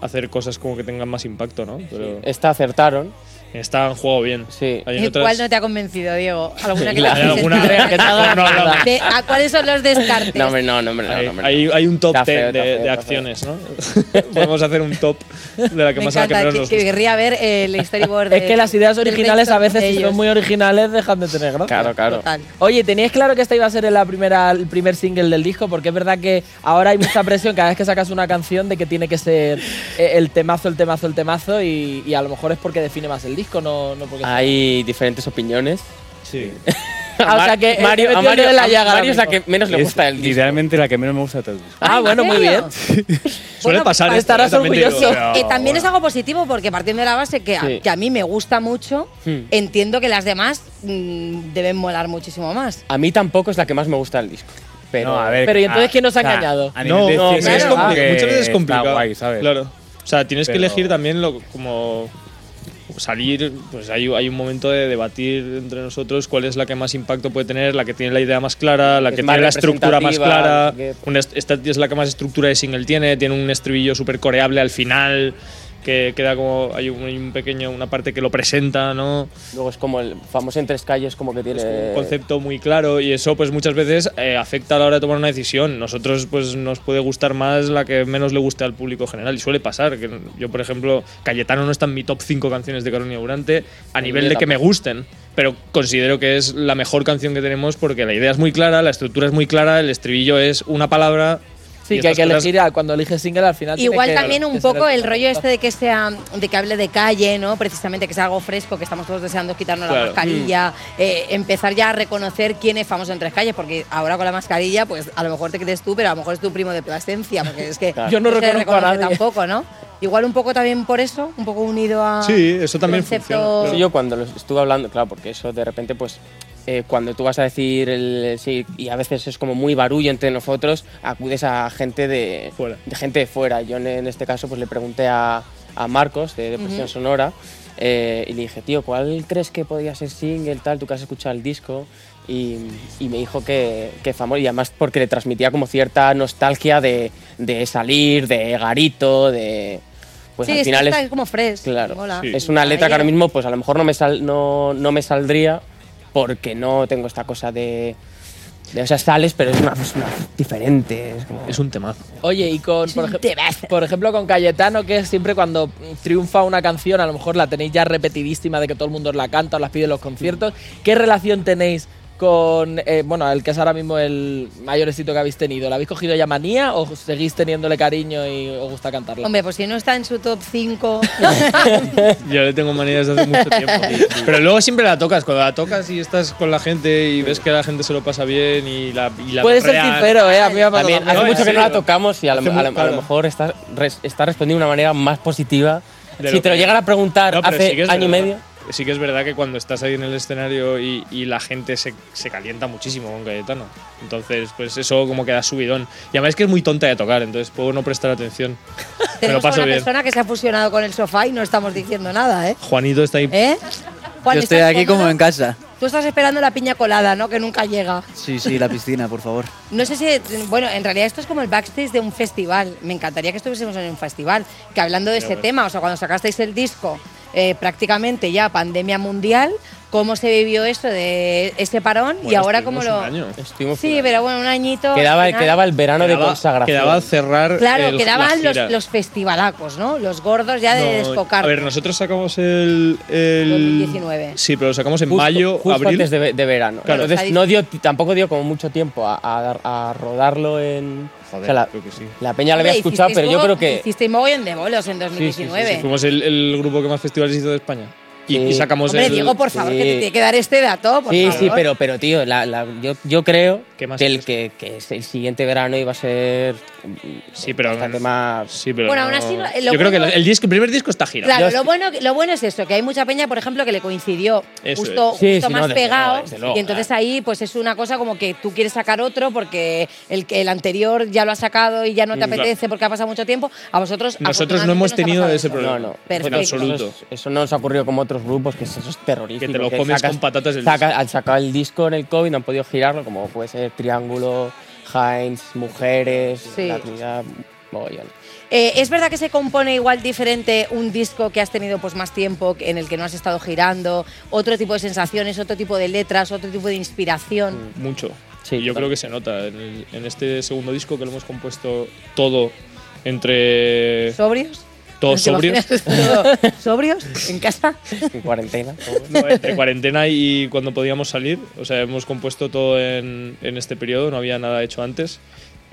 Speaker 11: hacer cosas como que tengan más impacto, ¿no? Pero
Speaker 12: Esta acertaron.
Speaker 11: Esta han jugado bien.
Speaker 12: Sí.
Speaker 11: Hay
Speaker 2: ¿Y
Speaker 11: otras-
Speaker 2: ¿Cuál no te ha convencido, Diego? ¿Alguna que
Speaker 12: Claro.
Speaker 2: te
Speaker 11: alguna que
Speaker 12: No, no.
Speaker 2: De- ¿A cuáles son los descartes?
Speaker 12: No, hombre, no, no, hombre, no,
Speaker 11: Hay,
Speaker 12: no, hombre,
Speaker 11: hay-
Speaker 12: no.
Speaker 11: hay un top
Speaker 12: Está
Speaker 11: 10
Speaker 12: feo,
Speaker 11: de,
Speaker 12: está feo,
Speaker 11: de
Speaker 12: está
Speaker 11: acciones, ¿no? Podemos hacer un top de la que
Speaker 2: Me
Speaker 11: más a la que
Speaker 2: encanta,
Speaker 11: menos
Speaker 2: que,
Speaker 11: nos
Speaker 2: que
Speaker 11: gusta.
Speaker 2: querría ver el storyboard.
Speaker 3: Es que las ideas originales a veces si son muy originales dejan de tener gracia.
Speaker 12: Claro, claro.
Speaker 2: Total.
Speaker 3: Oye, ¿teníais claro que esta iba a ser la primera, el primer single del disco? Porque es verdad que ahora hay mucha presión cada vez que sacas una canción de que tiene que ser eh, el temazo, el temazo, el temazo y, y a lo mejor es porque define más el disco, no, no porque...
Speaker 12: Hay diferentes opiniones.
Speaker 11: Sí.
Speaker 3: Ah, o sea que
Speaker 12: Mario, a Mario,
Speaker 3: en la
Speaker 12: a
Speaker 3: llaga
Speaker 12: Mario es la que menos le gusta el disco.
Speaker 14: Literalmente la que menos me gusta de todo el disco.
Speaker 3: Ah,
Speaker 2: Ah, ¿en
Speaker 3: bueno, muy bien.
Speaker 11: Suele
Speaker 2: Bueno,
Speaker 11: pasar
Speaker 2: pues
Speaker 11: esto,
Speaker 3: estarás
Speaker 11: ¿eh? También te digo,
Speaker 3: orgulloso.
Speaker 11: pero-
Speaker 2: Eh, también es algo positivo porque partiendo de la base que, a,
Speaker 12: Sí.
Speaker 2: que a mí me gusta mucho,
Speaker 12: Hmm.
Speaker 2: entiendo que las demás mm, deben molar muchísimo más.
Speaker 12: A mí tampoco es la que más me gusta del disco. Pero,
Speaker 14: No, a ver,
Speaker 3: Pero, ¿y entonces
Speaker 14: a-
Speaker 3: quién nos ha
Speaker 14: sea,
Speaker 3: engañado?
Speaker 14: a nivel
Speaker 11: No,
Speaker 14: de
Speaker 11: no,
Speaker 14: cine
Speaker 11: es
Speaker 2: claro.
Speaker 14: que
Speaker 11: muchas veces es
Speaker 14: está
Speaker 11: complicado.
Speaker 14: guay, ¿sabes?
Speaker 11: Claro. O sea, tienes que
Speaker 14: Pero-
Speaker 11: elegir también lo, como salir, pues hay, hay un momento de debatir entre nosotros cuál es la que más impacto puede tener, la que tiene la idea más clara, la que tiene la estructura más clara. Una est- esta es la que más estructura de single tiene, tiene un estribillo súper coreable al final, que queda como, hay un, hay un pequeño, una parte que lo presenta, ¿no?
Speaker 12: Luego es como el famoso en tres calles, como que tiene.
Speaker 11: Es un concepto muy claro y eso pues muchas veces eh, afecta a la hora de tomar una decisión. Nosotros pues nos puede gustar más la que menos le guste al público general y suele pasar. que Yo por ejemplo, Cayetano no está en mi top 5 canciones de Carolina Durante a
Speaker 12: Ni
Speaker 11: nivel de que me gusten. Pero considero que es la mejor canción que tenemos porque la idea es muy clara, la estructura es muy clara, el estribillo es una palabra.
Speaker 3: Sí,
Speaker 11: y
Speaker 3: que hay que elegir a- cuando eliges single al final. tiene
Speaker 2: Igual
Speaker 3: que-
Speaker 2: también un poco el rollo este de que sea de que hable de calle, ¿no? Precisamente que sea algo fresco, que estamos todos deseando quitarnos la
Speaker 11: Claro.
Speaker 2: mascarilla, eh, empezar ya a reconocer quién es famoso en tres calles, porque ahora con la mascarilla, pues a lo mejor te crees tú, pero a lo mejor es tu primo de Plasencia, porque es que
Speaker 3: Yo no
Speaker 2: se
Speaker 3: reconozco a
Speaker 2: reconoce
Speaker 3: nadie.
Speaker 2: tampoco, ¿no? Igual un poco también por eso, un poco unido a
Speaker 11: Sí, eso también
Speaker 2: concepto-
Speaker 11: funciona.
Speaker 12: Sí, yo cuando lo estuve hablando, claro, porque eso de repente, pues, eh, cuando tú vas a decir el sí, y a veces es como muy barullo entre nosotros, acudes a gente de,
Speaker 11: Fuera.
Speaker 12: de gente de fuera. Yo en, en este caso, pues le pregunté a, a Marcos de Depresión. Sonora eh, y le dije, tío, ¿cuál crees que podría ser single, tal? Tú que has escuchado el disco. Y, y me dijo que, que famoso, y además porque le transmitía como cierta nostalgia de, de salir, de garito, de. Pues
Speaker 2: sí,
Speaker 12: al
Speaker 2: es
Speaker 12: final
Speaker 2: está
Speaker 12: es,
Speaker 2: como fresco.
Speaker 12: Claro.
Speaker 11: Sí.
Speaker 12: es una letra que ahora mismo, pues a lo mejor no me, sal- no, no me saldría porque no tengo esta cosa de. de o sea, sales, pero es una, es una diferente. Es como-
Speaker 11: Es un temazo.
Speaker 3: Oye, y con, por, ej- por ejemplo, con Cayetano, que siempre cuando triunfa una canción, a lo mejor la tenéis ya repetidísima de que todo el mundo os la canta, os la pide en los conciertos. ¿Qué relación tenéis con, eh, bueno, el que es ahora mismo el mayor éxito que habéis tenido? ¿La habéis cogido ya manía o seguís teniéndole cariño y os gusta cantarla?
Speaker 2: Hombre, pues si no está en su top 5.
Speaker 11: Yo le tengo manía desde hace mucho tiempo. Pero luego siempre la tocas. Cuando la tocas y estás con la gente y ves que la gente se lo pasa bien y la. Y la
Speaker 3: Puedes ser sincero, ¿eh? A mí me ha pasado
Speaker 12: También, hace
Speaker 11: No,
Speaker 12: mucho que no la tocamos y a lo, a lo- a lo mejor está, está respondiendo de una manera más positiva.
Speaker 11: De
Speaker 12: si te lo
Speaker 11: que-
Speaker 12: llegan a preguntar
Speaker 11: No,
Speaker 12: hace
Speaker 11: sí
Speaker 12: año y
Speaker 11: verdad.
Speaker 12: medio.
Speaker 11: Sí que es verdad que cuando estás ahí en el escenario y, y la gente se, se calienta muchísimo con Cayetano. Entonces, pues eso como que da subidón. Y además es que es muy tonta de tocar, entonces puedo no prestar atención. Me lo paso
Speaker 2: una
Speaker 11: bien.
Speaker 2: persona que se ha fusionado con el sofá y no estamos diciendo nada, ¿eh?
Speaker 11: Juanito está ahí.
Speaker 2: ¿Eh? Juan,
Speaker 14: Yo estoy
Speaker 2: ¿estás
Speaker 14: aquí
Speaker 2: cómodo?
Speaker 14: como en casa.
Speaker 2: Tú estás esperando la piña colada, ¿no? Que nunca llega.
Speaker 14: Sí, sí, la piscina, por favor.
Speaker 2: No sé si, bueno, en realidad esto es como el backstage de un festival. Me encantaría que estuviésemos en un festival. Que hablando de ese
Speaker 11: bueno.
Speaker 2: tema, o sea, cuando sacasteis el disco, eh, prácticamente ya pandemia mundial, cómo se vivió esto de este parón y
Speaker 11: Bueno,
Speaker 2: ahora cómo lo.
Speaker 11: un año.
Speaker 2: Sí, pero bueno, un añito.
Speaker 12: Quedaba, quedaba el verano de
Speaker 11: Quedaba-
Speaker 12: consagración.
Speaker 11: Quedaba cerrar
Speaker 2: Claro,
Speaker 11: el- la
Speaker 2: quedaban los, los festivalacos, ¿no? Los gordos ya de
Speaker 11: No,
Speaker 2: desfocar.
Speaker 11: A ver, nosotros sacamos el, el
Speaker 2: 2019.
Speaker 11: Sí, pero lo sacamos en
Speaker 12: Justo-
Speaker 11: mayo,
Speaker 12: justo
Speaker 11: abril.
Speaker 12: antes de, de verano.
Speaker 11: Claro.
Speaker 12: Entonces no dio, tampoco dio como mucho tiempo a, a- a rodarlo en.
Speaker 11: Joder,
Speaker 12: o sea, la,
Speaker 11: creo que sí.
Speaker 12: la peña lo había escuchado, pero yo creo que.
Speaker 2: Hicisteis mogollón de bolos en
Speaker 11: Sí, sí, sí,
Speaker 2: 2019.
Speaker 11: sí, Fuimos el, el grupo que más festivales hizo de España. Y,
Speaker 12: Sí.
Speaker 11: y sacamos
Speaker 2: Hombre,
Speaker 11: el.
Speaker 2: Diego, por favor,
Speaker 12: sí.
Speaker 2: que te tiene que dar este dato, por
Speaker 12: Sí,
Speaker 2: favor.
Speaker 12: sí, pero, pero tío, la- la- yo, yo creo
Speaker 11: ¿Qué más
Speaker 12: que el, que, que es el siguiente verano iba a ser
Speaker 11: Sí, pero.
Speaker 12: bastante más.
Speaker 11: Sí, pero.
Speaker 2: Bueno,
Speaker 11: no-
Speaker 2: aún así, lo
Speaker 11: Yo creo que el, el disco, el primer disco está girado.
Speaker 2: Claro, lo bueno, lo bueno es eso, que hay mucha peña, por ejemplo, que le coincidió
Speaker 11: Eso
Speaker 2: justo.
Speaker 12: Sí,
Speaker 2: más
Speaker 12: no,
Speaker 2: pegado.
Speaker 12: luego, desde luego,
Speaker 2: y entonces ahí pues es una cosa como que tú quieres sacar otro porque el, el anterior ya lo ha sacado y ya no te
Speaker 11: Mm, claro.
Speaker 2: apetece porque ha pasado mucho tiempo. A vosotros
Speaker 11: Nosotros no hemos tenido ese problema.
Speaker 12: No, no.
Speaker 2: Perfecto.
Speaker 11: En absoluto.
Speaker 12: Eso, es- eso no nos ha ocurrido como otros grupos, que eso es terrorífico.
Speaker 11: Que te lo comes con patatas del
Speaker 12: saca, Al sacar el disco en el COVID no han podido girarlo, como puede ser Triángulo, Heinz, Mujeres,
Speaker 2: Sí.
Speaker 12: La Trinidad, mogollón.
Speaker 2: Eh, ¿Es verdad que se compone igual diferente un disco que has tenido pues más tiempo, en el que no has estado girando, otro tipo de sensaciones, otro tipo de letras, otro tipo de inspiración?
Speaker 11: Mucho.
Speaker 12: Sí,
Speaker 11: y yo creo que se nota en, el- en este segundo disco que lo hemos compuesto todo entre.
Speaker 2: ¿Sobrios?
Speaker 11: Todos
Speaker 2: ¿Te
Speaker 11: sobrios.
Speaker 2: todo ¿Sobrios? ¿En casa?
Speaker 12: En cuarentena.
Speaker 11: No, entre cuarentena y cuando podíamos salir. O sea, hemos compuesto todo en, en este periodo, no había nada hecho antes.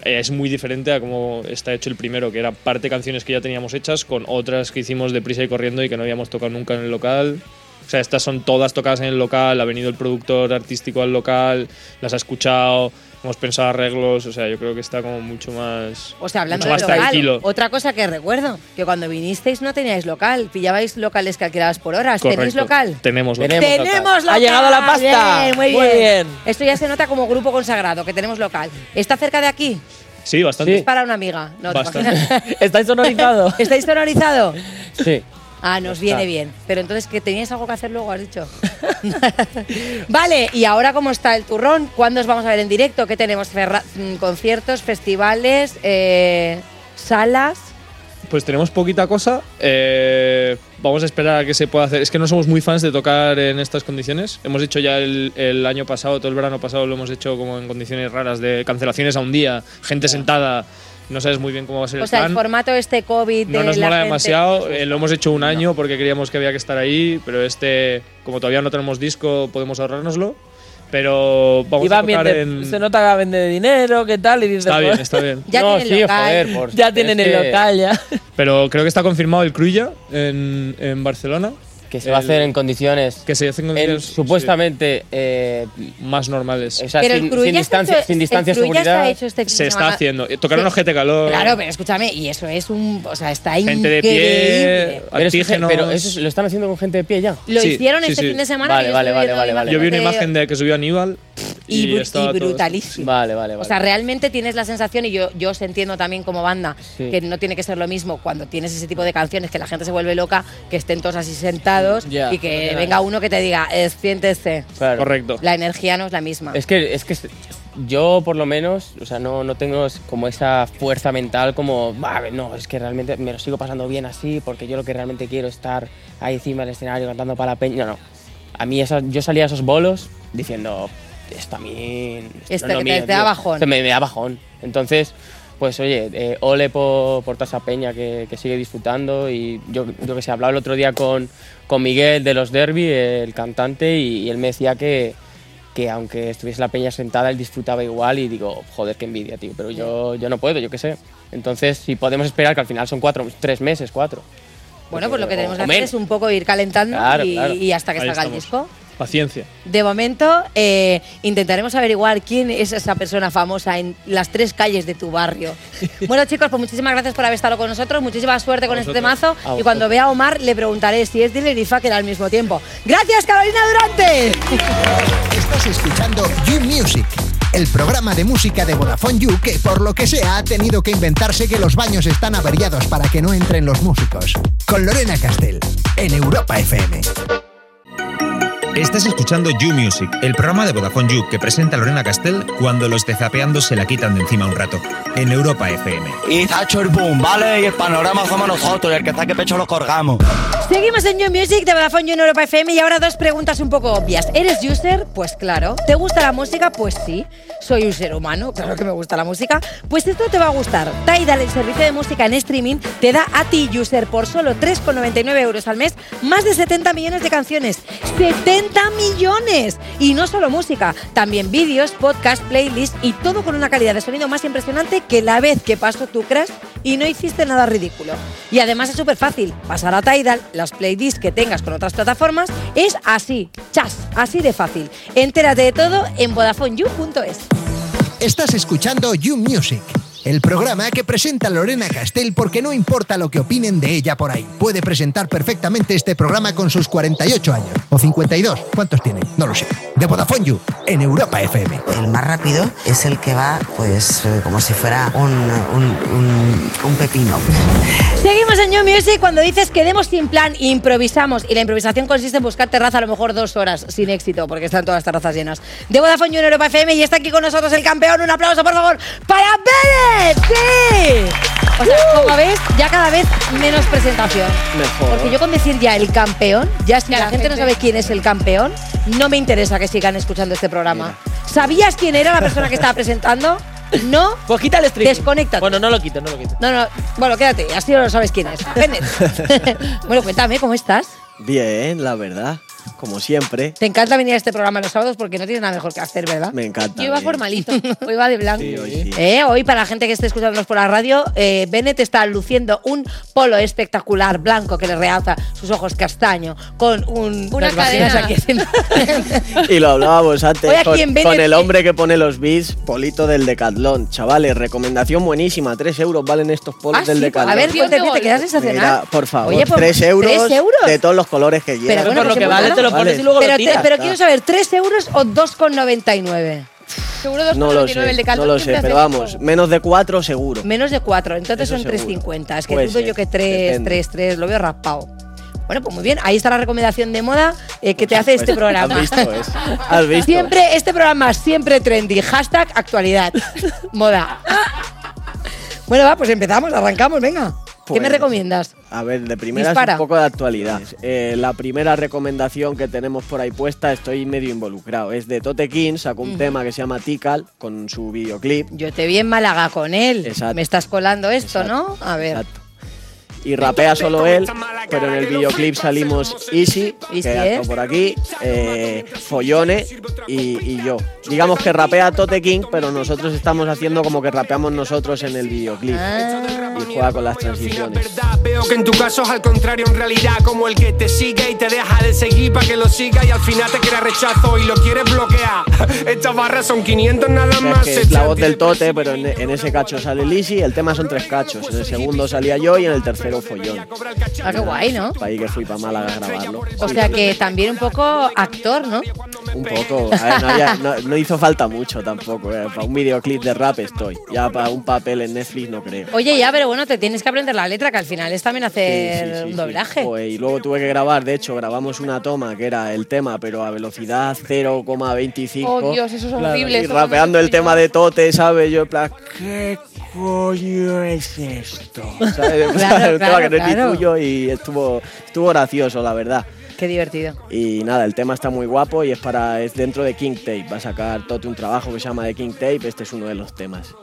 Speaker 11: Eh, Es muy diferente a cómo está hecho el primero, que era parte canciones que ya teníamos hechas con otras que hicimos deprisa y corriendo y que no habíamos tocado nunca en el local. O sea, estas son todas tocadas en el local, ha venido el productor artístico al local, las ha escuchado, hemos pensado arreglos, o sea, yo creo que está como mucho más,
Speaker 2: O sea, hablando de
Speaker 11: más
Speaker 2: local,
Speaker 11: tranquilo.
Speaker 2: otra cosa que recuerdo, que cuando vinisteis no teníais local, pillabais locales que alquilabas por horas. ¿Tenéis local?
Speaker 11: Tenemos local.
Speaker 12: Tenemos
Speaker 2: ¡Tenemos
Speaker 12: local. ¡Ha llegado la pasta!
Speaker 2: Bien, muy,
Speaker 12: Muy
Speaker 2: bien.
Speaker 12: bien.
Speaker 2: Esto ya se nota como grupo consagrado, que tenemos local. ¿Está cerca de aquí?
Speaker 11: Sí, bastante.
Speaker 2: Es para una amiga. No.
Speaker 12: ¿Estáis sonorizados?
Speaker 2: ¿Estáis sonorizado?
Speaker 12: sí.
Speaker 2: Ah, nos viene bien. Pero entonces, que teníais algo que hacer luego, has dicho. vale, y ahora, ¿cómo está el turrón? ¿Cuándo os vamos a ver en directo? ¿Qué tenemos? Mm, conciertos, festivales, eh, salas.
Speaker 11: Pues tenemos poquita cosa. eh, vamos a esperar a que se pueda hacer. Es que no somos muy fans de tocar en estas condiciones. Hemos hecho ya el, el año pasado, todo el verano pasado, lo hemos hecho como en condiciones raras de cancelaciones a un día, gente sentada. No sabes muy bien cómo va a ser
Speaker 2: O
Speaker 11: el
Speaker 2: sea, el
Speaker 11: plan.
Speaker 2: formato este COVID de
Speaker 11: No nos
Speaker 2: la
Speaker 11: mola
Speaker 2: gente-
Speaker 11: demasiado. eh, lo hemos hecho un año porque creíamos que había que estar ahí, pero este, como todavía no tenemos disco, podemos ahorrárnoslo. Pero vamos
Speaker 3: Y
Speaker 11: a
Speaker 3: va
Speaker 11: tocar
Speaker 3: de-
Speaker 11: en.
Speaker 3: Se nota que vende dinero, ¿qué tal? Y dices,
Speaker 11: Está bien, está bien.
Speaker 2: Ya
Speaker 12: no,
Speaker 2: tienen
Speaker 12: sí,
Speaker 2: local.
Speaker 12: joder, por-
Speaker 3: Ya tienen el
Speaker 12: que-
Speaker 3: local, ya.
Speaker 11: Pero creo que está confirmado el Cruilla en, en Barcelona.
Speaker 12: Que se va a hacer en condiciones.
Speaker 11: Que se hace en
Speaker 12: en-
Speaker 11: condiciones
Speaker 12: supuestamente. eh,
Speaker 11: más normales.
Speaker 12: o sea,
Speaker 2: Pero
Speaker 12: sin, sin
Speaker 2: está
Speaker 12: distancia,
Speaker 2: hecho-
Speaker 12: sin distancia de seguridad.
Speaker 2: hecho este fin
Speaker 11: Se
Speaker 2: de
Speaker 11: está
Speaker 2: semana.
Speaker 11: haciendo. Eh, Tocaron
Speaker 2: Sí.
Speaker 11: Ojete Calor.
Speaker 2: Claro, pero escúchame, y eso es un. O sea, está
Speaker 11: Gente de
Speaker 2: increíble.
Speaker 11: pie,
Speaker 12: Pero, es que-
Speaker 11: antígenos.
Speaker 12: pero eso lo están haciendo con gente de pie ya.
Speaker 2: Lo
Speaker 11: Sí,
Speaker 2: hicieron
Speaker 11: sí,
Speaker 2: este
Speaker 11: sí.
Speaker 2: fin de semana.
Speaker 12: Vale,
Speaker 2: yo
Speaker 12: vale,
Speaker 2: estuve
Speaker 12: vale,
Speaker 2: viendo
Speaker 12: vale, vale.
Speaker 11: Yo vi una imagen de que subió Aníbal
Speaker 2: Y,
Speaker 11: y,
Speaker 2: y brutalísimo.
Speaker 12: Vale, vale, vale.
Speaker 2: O sea, realmente tienes la sensación, y yo, yo os entiendo también como banda,
Speaker 12: Sí.
Speaker 2: que no tiene que ser lo mismo cuando tienes ese tipo de canciones que la gente se vuelve loca, que estén todos así sentados
Speaker 3: Ya.
Speaker 2: y que venga uno que te diga, "Eh, siéntese.
Speaker 12: Claro.
Speaker 11: Correcto.
Speaker 2: La energía no es la misma.
Speaker 12: Es que, es que yo, por lo menos, o sea, no, no tengo como esa fuerza mental como, "Vale, no, es que realmente me lo sigo pasando bien así, porque yo lo que realmente quiero es estar ahí encima del escenario cantando para la peña. No, no. A mí esa- yo salía a esos bolos diciendo, esto a mí... Esto no es
Speaker 2: que
Speaker 12: lo
Speaker 2: te-
Speaker 12: mío,
Speaker 2: te da
Speaker 12: tío".
Speaker 2: bajón.
Speaker 12: O sea, me, me da bajón. Entonces, pues oye, eh, ole por, por toda esa peña que, que sigue disfrutando y yo, yo que sé, hablaba el otro día con, con Miguel de los Derby, el cantante, y, y él me decía que, que aunque estuviese la peña sentada, él disfrutaba igual y digo, joder, qué envidia, tío, pero yo, yo no puedo, yo qué sé. Entonces, si podemos esperar que al final son cuatro, tres meses, cuatro.
Speaker 2: bueno, pues lo que tenemos que hacer es un poco ir calentando
Speaker 12: Claro,
Speaker 2: y,
Speaker 12: claro.
Speaker 2: y hasta que
Speaker 11: Ahí
Speaker 2: salga el disco.
Speaker 11: Paciencia.
Speaker 2: De momento, eh, intentaremos averiguar quién es esa persona famosa en las tres calles de tu barrio. Bueno, chicos, pues muchísimas gracias por haber estado con nosotros. Muchísima suerte con este
Speaker 11: vosotros.
Speaker 12: A
Speaker 2: Y cuando vea a Omar, le preguntaré si es Diller y Fucker al mismo tiempo. ¡Gracias, Carolina Durante!
Speaker 8: Estás escuchando You Music, el programa de música de Vodafone You que por lo que sea ha tenido que inventarse que los baños están averiados para que no entren los músicos. Con Lorena Castell, en Europa FM.
Speaker 15: Estás escuchando You Music, el programa de Vodafone You que presenta Lorena Castell cuando los de Zapeando se la quitan de encima un rato. En Europa FM.
Speaker 16: Y Zacho el boom, ¿vale? Y el panorama somos nosotros, y el que saque pecho lo colgamos.
Speaker 2: Seguimos en New Music de Vodafone You en Europa FM y ahora dos preguntas un poco obvias. ¿Eres user? Pues claro. ¿Te gusta la música? Pues sí. Soy un ser humano, claro que me gusta la música. Pues esto te va a gustar. Tidal, el servicio de música en streaming, te da a ti, user, por solo 3,99 euros al mes, más de 70 millones de canciones. ¡70 millones! Y no solo música, también vídeos, podcast, playlists y todo con una calidad de sonido más impresionante que la vez que pasó tu crash y no hiciste nada ridículo. Y además es súper fácil. Pasar a Tidal, las playlists que tengas con otras plataformas, es así, chas, así de fácil. Entérate de todo en VodafoneYou.es.
Speaker 8: Estás escuchando You Music, el programa que presenta Lorena Castell porque no importa lo que opinen de ella por ahí. Puede presentar perfectamente este programa con sus 48 años. O 52. ¿Cuántos tiene? No lo sé. De Vodafone You, en Europa FM.
Speaker 16: El más rápido es el que va, pues, eh, como si fuera un, un, un- un pepino.
Speaker 2: Seguimos en New Music cuando dices quedemos sin plan, improvisamos. Y la improvisación consiste en buscar terraza a lo mejor dos horas sin éxito, porque están todas las terrazas llenas. De Vodafone You en Europa FM y está aquí con nosotros el campeón. Un aplauso, por favor, para Bennett. ¡Sí! O sea, como ves, ya cada vez menos presentación.
Speaker 12: Mejor.
Speaker 2: Porque yo con decir ya el campeón, ya si
Speaker 4: Ya
Speaker 2: la,
Speaker 4: la
Speaker 2: gente, no
Speaker 4: gente-
Speaker 2: sabe quién es el campeón, no me interesa que sigan escuchando este programa. ¿Sabías quién era la persona que estaba presentando? No.
Speaker 3: Pues quita el stream.
Speaker 2: Desconecta.
Speaker 3: Bueno, no lo quito, no lo quito.
Speaker 2: No, no, bueno, quédate, así no sabes quién es. Bueno, cuéntame, ¿cómo estás?
Speaker 17: Bien, la verdad. Como siempre.
Speaker 2: Te encanta venir a este programa los sábados porque no tienes nada mejor que hacer, ¿verdad?
Speaker 17: Me encanta.
Speaker 4: Yo iba
Speaker 17: bien.
Speaker 4: formalito, hoy va de blanco.
Speaker 17: Sí, hoy sí.
Speaker 2: Eh, hoy, para la gente que esté escuchándonos por la radio, eh, Bennett está luciendo un polo espectacular blanco que le realza sus ojos castaño con un,
Speaker 4: Una cadena.
Speaker 2: aquí encima.
Speaker 17: Y lo hablábamos antes
Speaker 2: Hoy aquí
Speaker 17: con,
Speaker 2: en Bennett-
Speaker 17: con el hombre que pone los beats, Polito del Decathlon. Chavales, recomendación buenísima. 3 euros valen estos polos
Speaker 2: Ah,
Speaker 17: del
Speaker 2: sí,
Speaker 17: Decathlon.
Speaker 2: a ver, cuéntame, te quedas sensacional.
Speaker 17: Mira, por favor,
Speaker 2: Oye, por
Speaker 17: 3 euros,
Speaker 2: ¿tres euros?
Speaker 17: de todos los colores que llevan.
Speaker 2: bueno,
Speaker 3: por lo
Speaker 2: pues
Speaker 3: que vale, te lo pones
Speaker 17: Vale.
Speaker 3: y luego
Speaker 2: pero,
Speaker 3: lo
Speaker 2: te-
Speaker 3: tiras.
Speaker 2: pero quiero saber, ¿3 euros o 2,99?
Speaker 4: Seguro
Speaker 17: No lo
Speaker 4: 2,99
Speaker 17: sé,
Speaker 4: el de
Speaker 17: no lo sé, pero vamos, menos de 4 seguro.
Speaker 2: Menos de 4, entonces
Speaker 17: Eso
Speaker 2: son
Speaker 17: seguro.
Speaker 2: 3,50. Es que dudo
Speaker 17: ser,
Speaker 2: yo que 3,
Speaker 17: depende.
Speaker 2: 3, 3, lo veo raspado. Bueno, pues muy bien, ahí está la recomendación de moda eh, que te hace este
Speaker 17: Pues,
Speaker 2: programa.
Speaker 17: ¿Has visto eso? ¿Has visto?
Speaker 2: Siempre, este programa siempre trendy. Hashtag actualidad. Moda. Bueno, va, pues empezamos, arrancamos, venga. ¿Qué me
Speaker 17: Pues,
Speaker 2: recomiendas?
Speaker 17: A ver, de
Speaker 2: Dispara.
Speaker 17: un poco de actualidad. Eh, la primera recomendación que tenemos por ahí puesta, estoy medio involucrado. Es de Tote King, sacó un tema que se llama Tikal con su videoclip.
Speaker 2: Yo te vi en Málaga con él.
Speaker 17: Exacto.
Speaker 2: Me estás colando esto, ¿no? A ver.
Speaker 17: Exacto. Y rapea solo él, pero en el videoclip salimos Easy,
Speaker 2: Easy,
Speaker 17: que ha
Speaker 2: ¿eh?
Speaker 17: estado por aquí, eh, Follone y, y yo. Digamos que rapea Tote King, pero nosotros estamos haciendo como que rapeamos nosotros en el videoclip. Y juega con las transiciones.
Speaker 18: Veo que en tu caso es al contrario en realidad Como el que te sigue y te deja de seguir para que lo siga Y al final te crea rechazo y lo quieres bloquear Estas barras son 500 nada
Speaker 17: Es
Speaker 18: más
Speaker 17: que es la voz del tote, pero en, en ese cacho sale Lisi. El tema son tres cachos. En el segundo salía yo y en el tercero Follón.
Speaker 2: Ah, qué guay, ¿no?
Speaker 17: Para ahí que fui para Málaga a grabarlo.
Speaker 2: O
Speaker 17: Sí,
Speaker 2: sea que también un poco actor, ¿no?
Speaker 17: Un poco. A ver, no, había- no- no hizo falta mucho tampoco. eh. Para un videoclip de rap estoy. Ya para un papel en Netflix no creo.
Speaker 2: Oye, ya, pero bueno, te tienes que aprender la letra, que al final es también hacer
Speaker 17: Sí, sí, sí,
Speaker 2: un
Speaker 17: sí.
Speaker 2: doblaje.
Speaker 17: Joder, y luego tuve que grabar, de hecho, grabamos una toma que era el tema, pero a velocidad 0,25.
Speaker 4: Oh, Dios, eso es horrible,
Speaker 17: Y rapeando el tema de Tote, ¿sabes? Yo en plan, ¿qué coño es esto?
Speaker 2: Claro,
Speaker 17: un tema
Speaker 2: claro,
Speaker 17: que no es ni
Speaker 2: claro.
Speaker 17: tuyo y estuvo, estuvo gracioso, la verdad.
Speaker 2: Qué divertido.
Speaker 17: Y nada, el tema está muy guapo y es para es dentro de King Tape. Va a sacar Tote un trabajo que se llama The King Tape. Este es uno de los temas.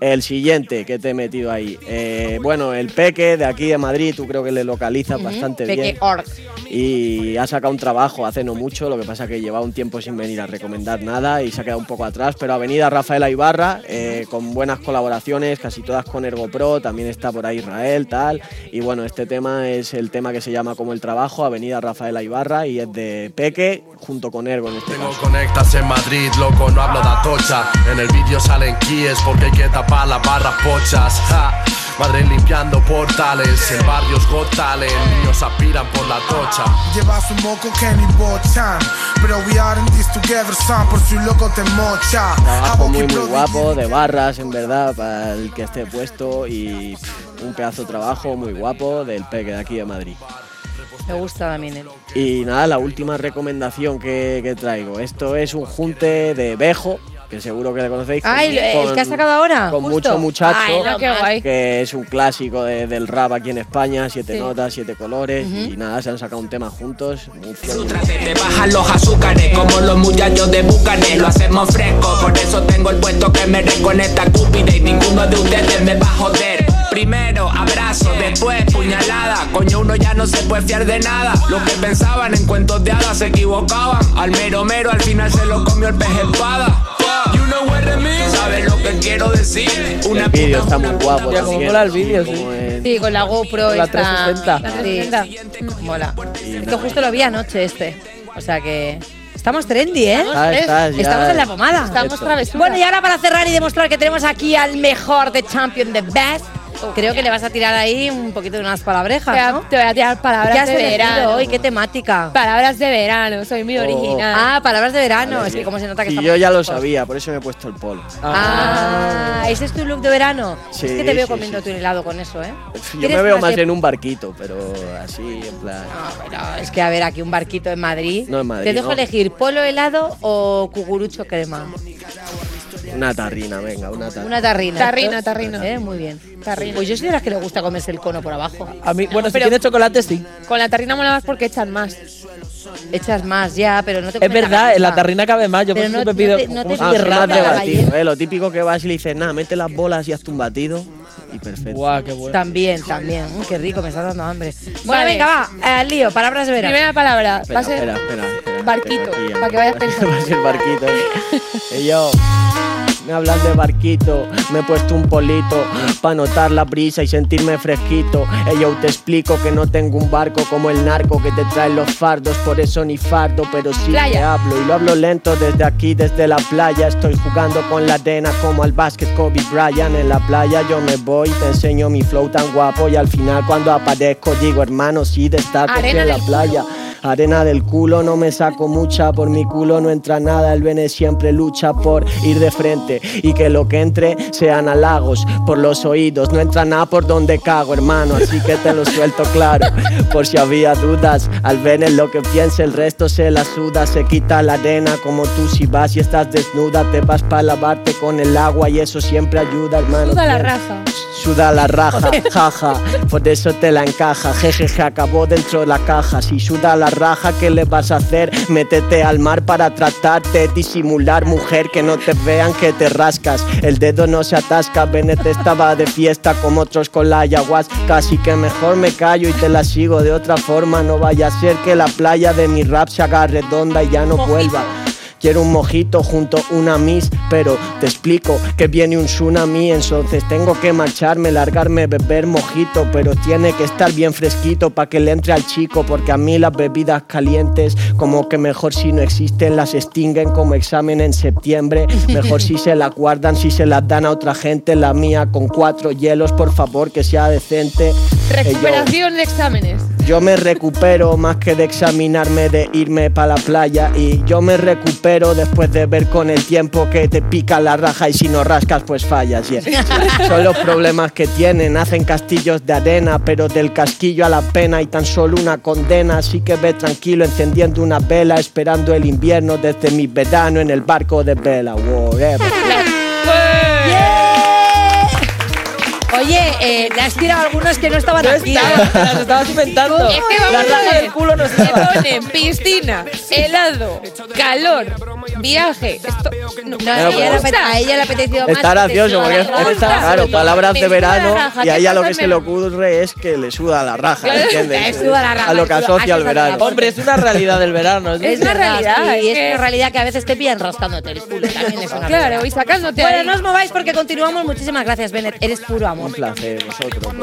Speaker 17: El siguiente que te he metido ahí. Eh, bueno, el Peque de aquí de Madrid, tú creo que le localizas bastante
Speaker 2: Peque
Speaker 17: bien.
Speaker 2: Org.
Speaker 17: Y ha sacado un trabajo hace no mucho, lo que pasa que lleva un tiempo sin venir a recomendar nada y se ha quedado un poco atrás, pero ha venido Rafaela Ibarra eh, con buenas colaboraciones, casi todas con Ergo Pro, también está por ahí Israel, tal. Y bueno, este tema es el tema que se llama como el trabajo, Avenida Rafaela Ibarra y es de Peque junto con Ergo en este
Speaker 19: Tengo
Speaker 17: caso.
Speaker 19: conectas en Madrid, loco, no hablo de atocha. En el vídeo salen kies porque hay que tapar las barras pochas. Ja. Madrid limpiando portales, el barrio es got talent, niños aspiran por la tocha.
Speaker 20: Llevas un moco que ni bochan Pero we are in this together son Por si loco te mocha
Speaker 17: Trabajo muy muy guapo, de barras en verdad, para el que esté puesto y pff, un pedazo de trabajo muy guapo del Peque de aquí de Madrid.
Speaker 2: Me gusta también él.
Speaker 17: Y nada, la última recomendación que, que traigo. Esto es un junte de Bejo, que seguro que le conocéis.
Speaker 2: Ah, el, el
Speaker 17: con-
Speaker 2: que ha sacado ahora.
Speaker 17: Con
Speaker 2: justo.
Speaker 17: mucho muchacho,
Speaker 2: Ay, no, qué guay.
Speaker 17: que es un clásico de- del rap aquí en España, siete
Speaker 2: Sí.
Speaker 17: notas, siete colores, y nada, se han sacado un tema juntos.
Speaker 13: Te bajan los azúcares como los muchachos de Bucanes. Lo hacemos fresco, por eso tengo el puesto que me reconecta Cúpida y ninguno de ustedes me va a joder. Primero abrazo, después puñalada. Coño, uno ya no se puede fiar de nada. Los que pensaban en cuentos de hadas se equivocaban. Al mero mero al final se lo comió el pez espada. ¿Sabes lo que quiero decir? Una
Speaker 17: El vídeo está muy guapo
Speaker 3: Ya, como mola el vídeo, sí.
Speaker 2: Sí, con la GoPro
Speaker 3: La
Speaker 2: esta.
Speaker 3: 360.
Speaker 2: La 360. Mola. Es que justo lo vi anoche este. O sea que. Estamos trendy, ¿eh?
Speaker 17: Ah, estás ya-
Speaker 2: Estamos en la pomada.
Speaker 17: Estamos.
Speaker 2: Bueno, y ahora para cerrar y demostrar que tenemos aquí al mejor de Champion, the best, creo que le vas a tirar ahí un poquito de unas palabrejas,
Speaker 4: Te voy a-
Speaker 2: ¿no?
Speaker 4: te voy a tirar palabras
Speaker 2: ¿Qué has
Speaker 4: de verano.
Speaker 2: hoy? ¿Qué temática?
Speaker 4: Palabras de verano, soy muy original.
Speaker 2: Ah, palabras de verano. Es que como se nota que
Speaker 17: Y yo ya lo sabía, por eso me he puesto el polo.
Speaker 2: Ah, ese es tu look de verano.
Speaker 17: Sí,
Speaker 2: es que te veo
Speaker 17: sí,
Speaker 2: comiendo tu helado con eso, ¿eh?
Speaker 17: Yo
Speaker 2: ¿Quieres
Speaker 17: me veo
Speaker 2: más de-
Speaker 17: en un barquito, pero así, en plan.
Speaker 2: Pero es que, a ver, aquí un barquito en Madrid.
Speaker 17: No en Madrid,
Speaker 2: Te dejo
Speaker 17: no.
Speaker 2: elegir polo helado o cucurucho crema.
Speaker 17: Una tarrina, venga, una tarrina.
Speaker 2: Una tarrina.
Speaker 4: Tarrina, tarrina.
Speaker 2: Eh, muy bien.
Speaker 4: Tarrina.
Speaker 2: Pues yo soy de las que le gusta comerse el cono por abajo.
Speaker 3: A mí, bueno, si tiene chocolate, sí.
Speaker 4: Con la tarrina mola más porque echan más.
Speaker 2: Echas más ya, pero no te
Speaker 3: Es verdad, en la tarrina cabe más. Yo por
Speaker 2: Pero
Speaker 3: eso
Speaker 2: no-
Speaker 3: me
Speaker 2: no
Speaker 3: pido.
Speaker 2: te- no te
Speaker 3: ¿cómo
Speaker 17: Ah, batido? ¿eh? Lo típico que vas y le dices, nada, mete las bolas y hazte un batido. Y perfecto.
Speaker 3: Guau, qué bueno.
Speaker 2: También, también. Mm, qué rico, me está dando hambre. Bueno,
Speaker 4: Vale.
Speaker 2: venga, va. Al lío, palabras de verano.
Speaker 4: Primera palabra,
Speaker 17: Espera,
Speaker 4: va a ser
Speaker 17: espera, espera, espera,
Speaker 4: barquito, para que vayas pensando.
Speaker 17: Va a ser barquito. Y yo, me hablas de barquito, me he puesto un polito para notar la brisa y sentirme fresquito. Ey, yo te explico que no tengo un barco como el narco que te trae los fardos, por eso ni fardo, pero sí te hablo y lo hablo lento desde aquí, desde la playa. Estoy jugando con la arena como al básquet Kobe Bryant en la playa. Yo me voy, te enseño mi flow tan guapo y al final cuando aparezco digo, hermano, sí de estar en la playa. Arena del culo, no me saco mucha, por mi culo no entra nada, el Bene siempre lucha por ir de frente y que lo que entre sean halagos por los oídos, no entra nada por donde cago, hermano, así que te lo suelto claro, por si había dudas, al Bene lo que piense, el resto se la suda, se quita la arena como tú si vas y estás desnuda, te vas para lavarte con el agua y eso siempre ayuda, hermano.
Speaker 4: Suda la raja.
Speaker 17: Suda la raja, jaja, por eso te la encaja, jejeje, acabó dentro de la caja. Si suda la raja, ¿qué le vas a hacer? Métete al mar para tratarte, disimular, mujer, que no te vean que te rascas. El dedo no se atasca, Bennett estaba de fiesta como otros con la ayahuasca. Casi que mejor me callo y te la sigo de otra forma. No vaya a ser que la playa de mi rap se haga redonda y ya no vuelva. Quiero un mojito junto a una miss, pero te explico que viene un tsunami, entonces tengo que marcharme, largarme, beber mojito, pero tiene que estar bien fresquito para que le entre al chico, porque a mí las bebidas calientes, como que mejor si no existen, las extinguen como examen en septiembre, mejor si se las guardan, si se las dan a otra gente, la mía con cuatro hielos, por favor, que sea decente. Eh,
Speaker 4: Recuperación de exámenes.
Speaker 17: yo me recupero más que de examinarme, de irme para la playa. Y yo me recupero después de ver con el tiempo que te pica la raja y si no rascas, pues fallas. yeah. Son los problemas que tienen. Hacen castillos de arena, pero del casquillo a la pena y tan solo una condena. Así que ve tranquilo encendiendo una vela, esperando el invierno desde mi verano en el barco de vela.
Speaker 2: Oye, eh, le has tirado algunos que no estaban
Speaker 3: No
Speaker 2: aquí.
Speaker 3: estaba,
Speaker 2: ¿eh?
Speaker 3: las estabas inventando.
Speaker 4: Es que vamos
Speaker 3: La
Speaker 4: a ver.
Speaker 3: del culo no estaba.
Speaker 4: ponen piscina, helado, calor, viaje. Esto no,
Speaker 2: No, a, ella le a ella le ha apetecido más.
Speaker 17: Está gracioso porque
Speaker 2: la
Speaker 17: es,
Speaker 2: raja.
Speaker 17: es- claro, palabras de verano
Speaker 4: raja,
Speaker 17: y a
Speaker 4: ¿qué
Speaker 17: ella lo que se le ocurre es que le suda la raja, ¿entiendes?
Speaker 2: suda la raja,
Speaker 17: a lo que asocia al verano.
Speaker 3: Hombre, es una realidad del verano. Es,
Speaker 2: Es
Speaker 4: una realidad,
Speaker 2: y es una realidad que a veces te pillan rascándote el culo. También es una
Speaker 4: Claro,
Speaker 2: realidad.
Speaker 4: y sacándote
Speaker 2: Bueno,
Speaker 4: ahí.
Speaker 2: no os mováis porque continuamos. Muchísimas gracias, Bennett. Eres puro amor.
Speaker 17: Un placer, vosotros.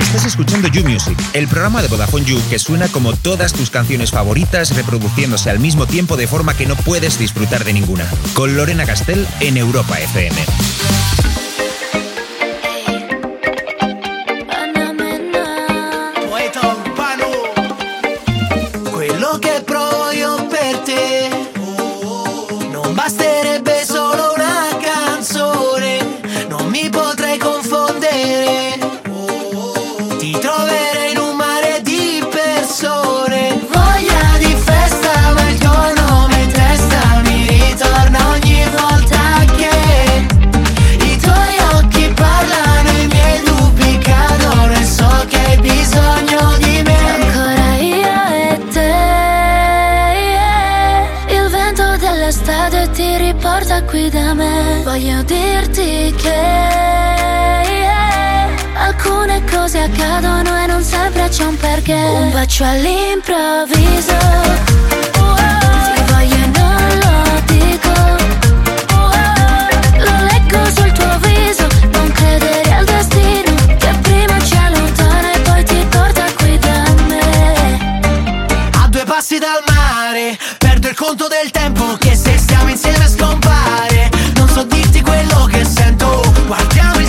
Speaker 15: Estás escuchando You Music, el programa de Vodafone You que suena como todas tus canciones favoritas reproduciéndose al mismo tiempo de forma que no puedes disfrutar de ninguna. Con Lorena Castell en Europa FM.
Speaker 7: Voglio dirti che alcune cose accadono e non sempre c'è un perché. Un bacio all'improvviso. Ti voglio non lo dico. Lo leggo sul tuo viso. Non credere al destino che prima ci allontana e poi ti porta qui da me.
Speaker 6: A due passi dal mare, perdo il conto del tempo che se stiamo insieme scompare. Non so dirti quello che sento, guardiamo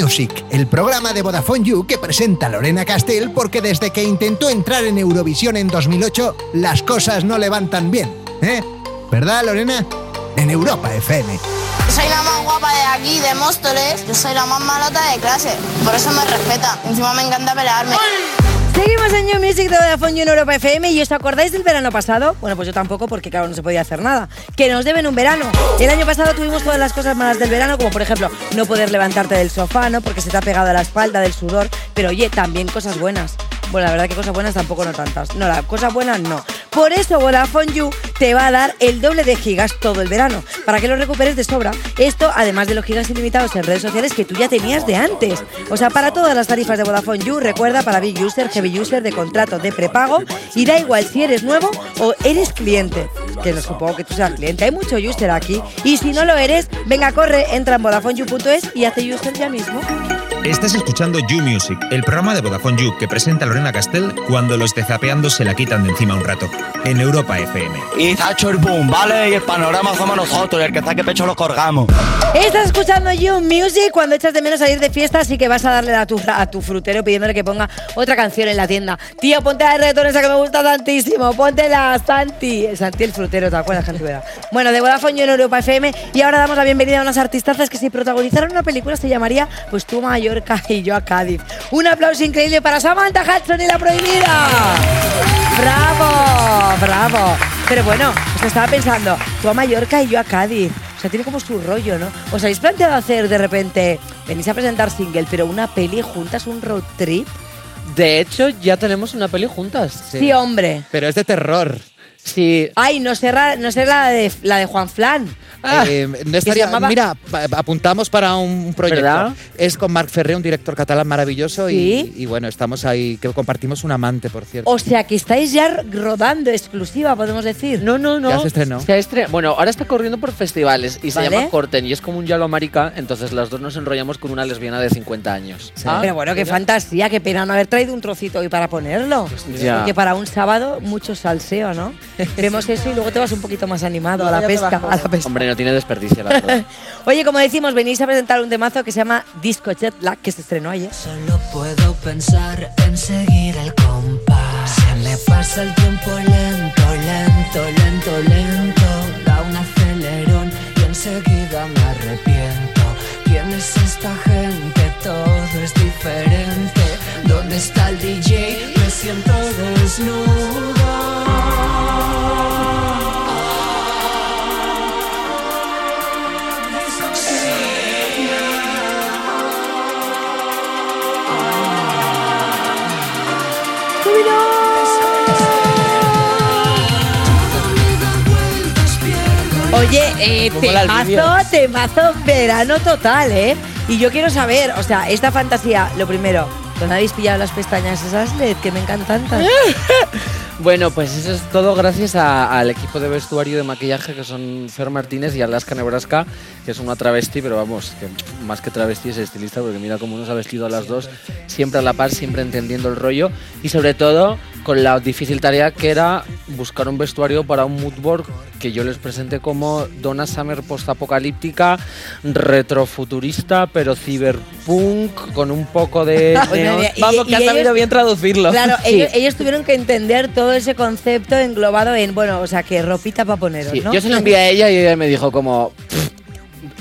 Speaker 8: Music, el programa de Vodafone You que presenta Lorena Castell porque desde que intentó entrar en Eurovisión en 2008, las cosas no le van tan bien. ¿Eh? ¿Verdad, Lorena? En Europa FM.
Speaker 10: Soy la más guapa de aquí, de Móstoles. Yo soy la más malota de clase. Por eso me respeta. Encima me encanta pelearme.
Speaker 2: Seguimos en New Music de Vodafone You en Europa FM y ¿os acordáis del verano pasado? Bueno, pues yo tampoco porque claro no se podía hacer nada. Que nos deben un verano. El año pasado tuvimos todas las cosas malas del verano, como por ejemplo no poder levantarte del sofá, ¿no? Porque se te ha pegado a la espalda del sudor. Pero oye, también cosas buenas. Bueno, la verdad que cosas buenas tampoco no tantas. No, las cosas buenas no. Por eso Vodafone You te va a dar el doble de gigas todo el verano, para que lo recuperes de sobra. Esto, además de los gigas ilimitados en redes sociales que tú ya tenías de antes. O sea, para todas las tarifas de Vodafone You, recuerda, para Big User, Heavy User, de contrato, de prepago, y da igual si eres nuevo o eres cliente. Que no supongo que tú seas cliente, hay mucho user aquí. Y si no lo eres, venga, corre, entra en VodafoneYou.es y hace user ya mismo.
Speaker 15: Estás escuchando You Music, el programa de Vodafone You que presenta Lorena Castell cuando los de Zapeando se la quitan de encima un rato. En Europa FM.
Speaker 21: Y Zacho el boom, ¿vale? Y el panorama somos nosotros, y el que saque pecho lo colgamos.
Speaker 2: Estás escuchando You Music cuando echas de menos salir de fiesta, así que vas a darle a tu, a tu frutero pidiéndole que ponga otra canción en la tienda. Tío, ponte la de reggaetón esa que me gusta tantísimo. Ponte la Santi. El Santi el frutero, ¿te acuerdas, Cantuera? Bueno, de Vodafone You en Europa FM. Y ahora damos la bienvenida a unas artistazas que si protagonizaran una película se llamaría Pues tú a Mallorca y yo a Cádiz. Un aplauso increíble para Samantha Hudson y La Prohibida. ¡Bravo! ¡Bravo! Pero bueno, os estaba pensando, tú a Mallorca y yo a Cádiz. O sea, tiene como su rollo, ¿no? ¿Os habéis planteado hacer de repente, venís a presentar single, pero una peli juntas, un road trip?
Speaker 3: De hecho, ya tenemos una peli juntas.
Speaker 2: Sí, hombre.
Speaker 22: Pero es de terror.
Speaker 3: Sí.
Speaker 2: Ay, no será, no será la de, la de Juan Flan.
Speaker 22: Eh, no estaría-
Speaker 2: llamaba-
Speaker 22: Mira, apuntamos para un proyecto.
Speaker 2: ¿Verdad?
Speaker 22: Es con Marc Ferré, un director catalán maravilloso.
Speaker 2: Sí.
Speaker 22: Y, y bueno, estamos ahí, que compartimos un amante, por cierto.
Speaker 2: O sea, que estáis ya rodando exclusiva, podemos decir.
Speaker 3: No, no, no.
Speaker 22: Ya se estrenó.
Speaker 3: Se estre- Bueno, ahora está corriendo por festivales y se llama Corten y es como un yalo marica, entonces las dos nos enrollamos con una lesbiana de 50 años. Ah,
Speaker 2: Pero bueno, qué fantasía, qué pena no haber traído un trocito hoy para ponerlo.
Speaker 3: ya.
Speaker 2: Porque para un sábado, mucho salseo, ¿no? Vemos eso y luego te vas un poquito más animado a la pesca. A la pesca.
Speaker 3: Hombre, no tiene desperdicio la verdad.
Speaker 2: Oye, como decimos, venís a presentar un temazo que se llama Disco Jet Lag, que se estrenó ayer.
Speaker 6: Solo puedo pensar en seguir el compás. Se me pasa el tiempo lento, lento, lento, lento. Da un acelerón y enseguida me arrepiento. ¿Quién es esta gente? Todo es diferente. ¿Dónde está el DJ? Me siento desnudo.
Speaker 2: Oye, eh, temazo, temazo verano total, ¿eh? Y yo quiero saber, o sea, esta fantasía, lo primero, ¿dónde habéis pillado las pestañas esas LED que me encantan tanto?
Speaker 14: Bueno, pues eso es todo gracias a- al equipo de vestuario y de maquillaje que son Fer Martínez y Alaska Nebraska, que es una travesti, pero vamos, que más que travesti es estilista, porque mira cómo nos ha vestido a las dos, siempre a la par, siempre entendiendo el rollo y sobre todo con la difícil tarea que era buscar un vestuario para un moodboard que yo les presenté como Donna Summer postapocalíptica, retrofuturista, pero ciberpunk, con un poco de...
Speaker 2: Oye, y- Vamos, que y ha sabido ellos-
Speaker 14: bien traducirlo.
Speaker 2: Claro, ellos, ellos tuvieron que entender todo ese concepto englobado en, bueno, o sea, que ropita para poneros,
Speaker 14: Sí,
Speaker 2: ¿no?
Speaker 14: Yo se lo envié a ella y ella me dijo como... "Pff,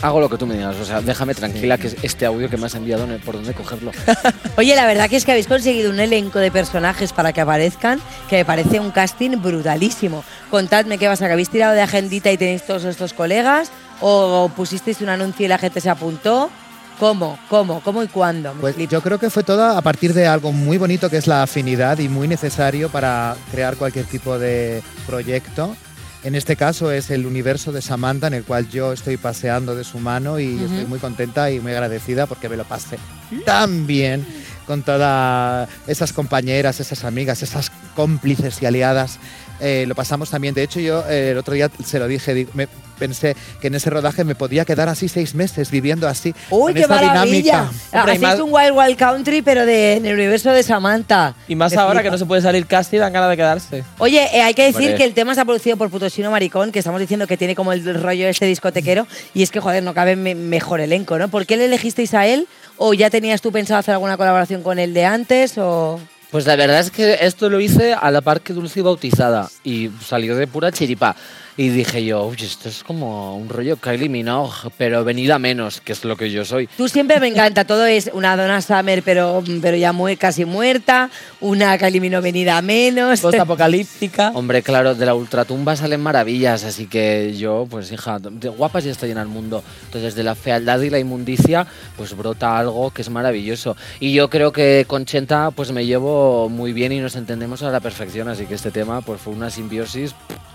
Speaker 14: Hago lo que tú me digas, o sea, déjame tranquila que es este audio que me has enviado, por dónde cogerlo.
Speaker 2: Oye, la verdad que es que habéis conseguido un elenco de personajes para que aparezcan, que me parece un casting brutalísimo. Contadme qué pasa, que habéis tirado de agendita y tenéis todos estos colegas, o pusisteis un anuncio y la gente se apuntó. ¿Cómo? ¿Cómo? ¿Cómo y cuándo?
Speaker 22: Pues yo creo que fue todo a partir de algo muy bonito que es la afinidad y muy necesario para crear cualquier tipo de proyecto. En este caso es el universo de Samantha en el cual yo estoy paseando de su mano y estoy muy contenta y muy agradecida porque me lo pasé tan bien con todas esas compañeras, esas amigas, esas cómplices y aliadas. Eh, lo pasamos también. De hecho, yo eh, el otro día se lo dije, di- me pensé que en ese rodaje me podía quedar así seis meses viviendo así.
Speaker 2: ¡Uy,
Speaker 22: con
Speaker 2: qué
Speaker 22: esta
Speaker 2: maravilla!
Speaker 22: dinámica.
Speaker 2: Hacéis un Wild Wild Country, pero de, en el universo de Samantha.
Speaker 3: Y más ahora
Speaker 2: flipa.
Speaker 3: que no se puede salir casi, dan ganas de quedarse.
Speaker 2: Oye, eh, hay que decir que el tema está producido por Putosino Maricón, que estamos diciendo que tiene como el rollo este discotequero, y es que, joder, no cabe me- mejor elenco, ¿no? ¿Por qué le elegisteis a él? ¿O ya tenías tú pensado hacer alguna colaboración con él de antes? O...
Speaker 14: Pues la verdad es que esto lo hice a la par que Dulce Bautizada y salió de pura chiripa. Y dije yo, oye, esto es como un rollo Kylie Minogue, pero venida menos, que es lo que yo soy.
Speaker 2: Tú siempre me encanta, todo es una Donna Summer, pero, pero ya muy, casi muerta, una Kylie Minogue venida a menos.
Speaker 3: Postapocalíptica.
Speaker 14: Hombre, claro, de la ultratumba salen maravillas, así que yo, pues hija, de guapas ya estoy en el mundo. Entonces, de la fealdad y la inmundicia, pues brota algo que es maravilloso. Y yo creo que con Chenta, pues me llevo muy bien y nos entendemos a la perfección, así que este tema, pues fue una simbiosis. pff,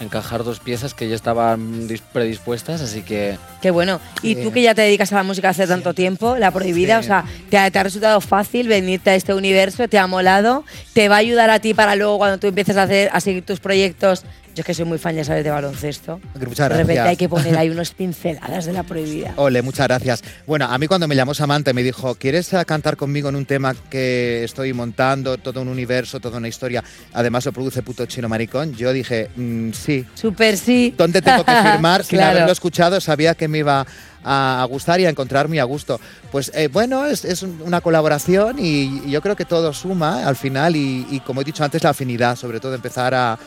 Speaker 14: Encajar dos piezas que ya estaban dis- predispuestas, así que
Speaker 2: Qué bueno. Y tú que ya te dedicas a la música hace tanto tiempo, la prohibida, o sea, te ha, te ha resultado fácil venirte a este universo, te ha molado, te va a ayudar a ti para luego cuando tú empieces a hacer, a seguir tus proyectos. Yo es que soy muy fan, ya sabes, de baloncesto.
Speaker 22: Muchas
Speaker 2: de repente
Speaker 22: gracias.
Speaker 2: hay que poner ahí unos pinceladas de la prohibida.
Speaker 22: Ole, muchas gracias. Bueno, a mí cuando me llamó Samantha y me dijo, ¿quieres eh, cantar conmigo en un tema que estoy montando, todo un universo, toda una historia? Además lo produce Puto Chino Maricón. Yo dije, "Mm, sí.
Speaker 2: Súper sí.
Speaker 22: ¿Dónde tengo que firmar? Sin
Speaker 2: Claro.
Speaker 22: haberlo escuchado, sabía que me iba a, gustar y a encontrar muy a gusto. Pues eh, bueno, es, es un- una colaboración y, y yo creo que todo suma al final y, y como he dicho antes, la afinidad, sobre todo empezar a...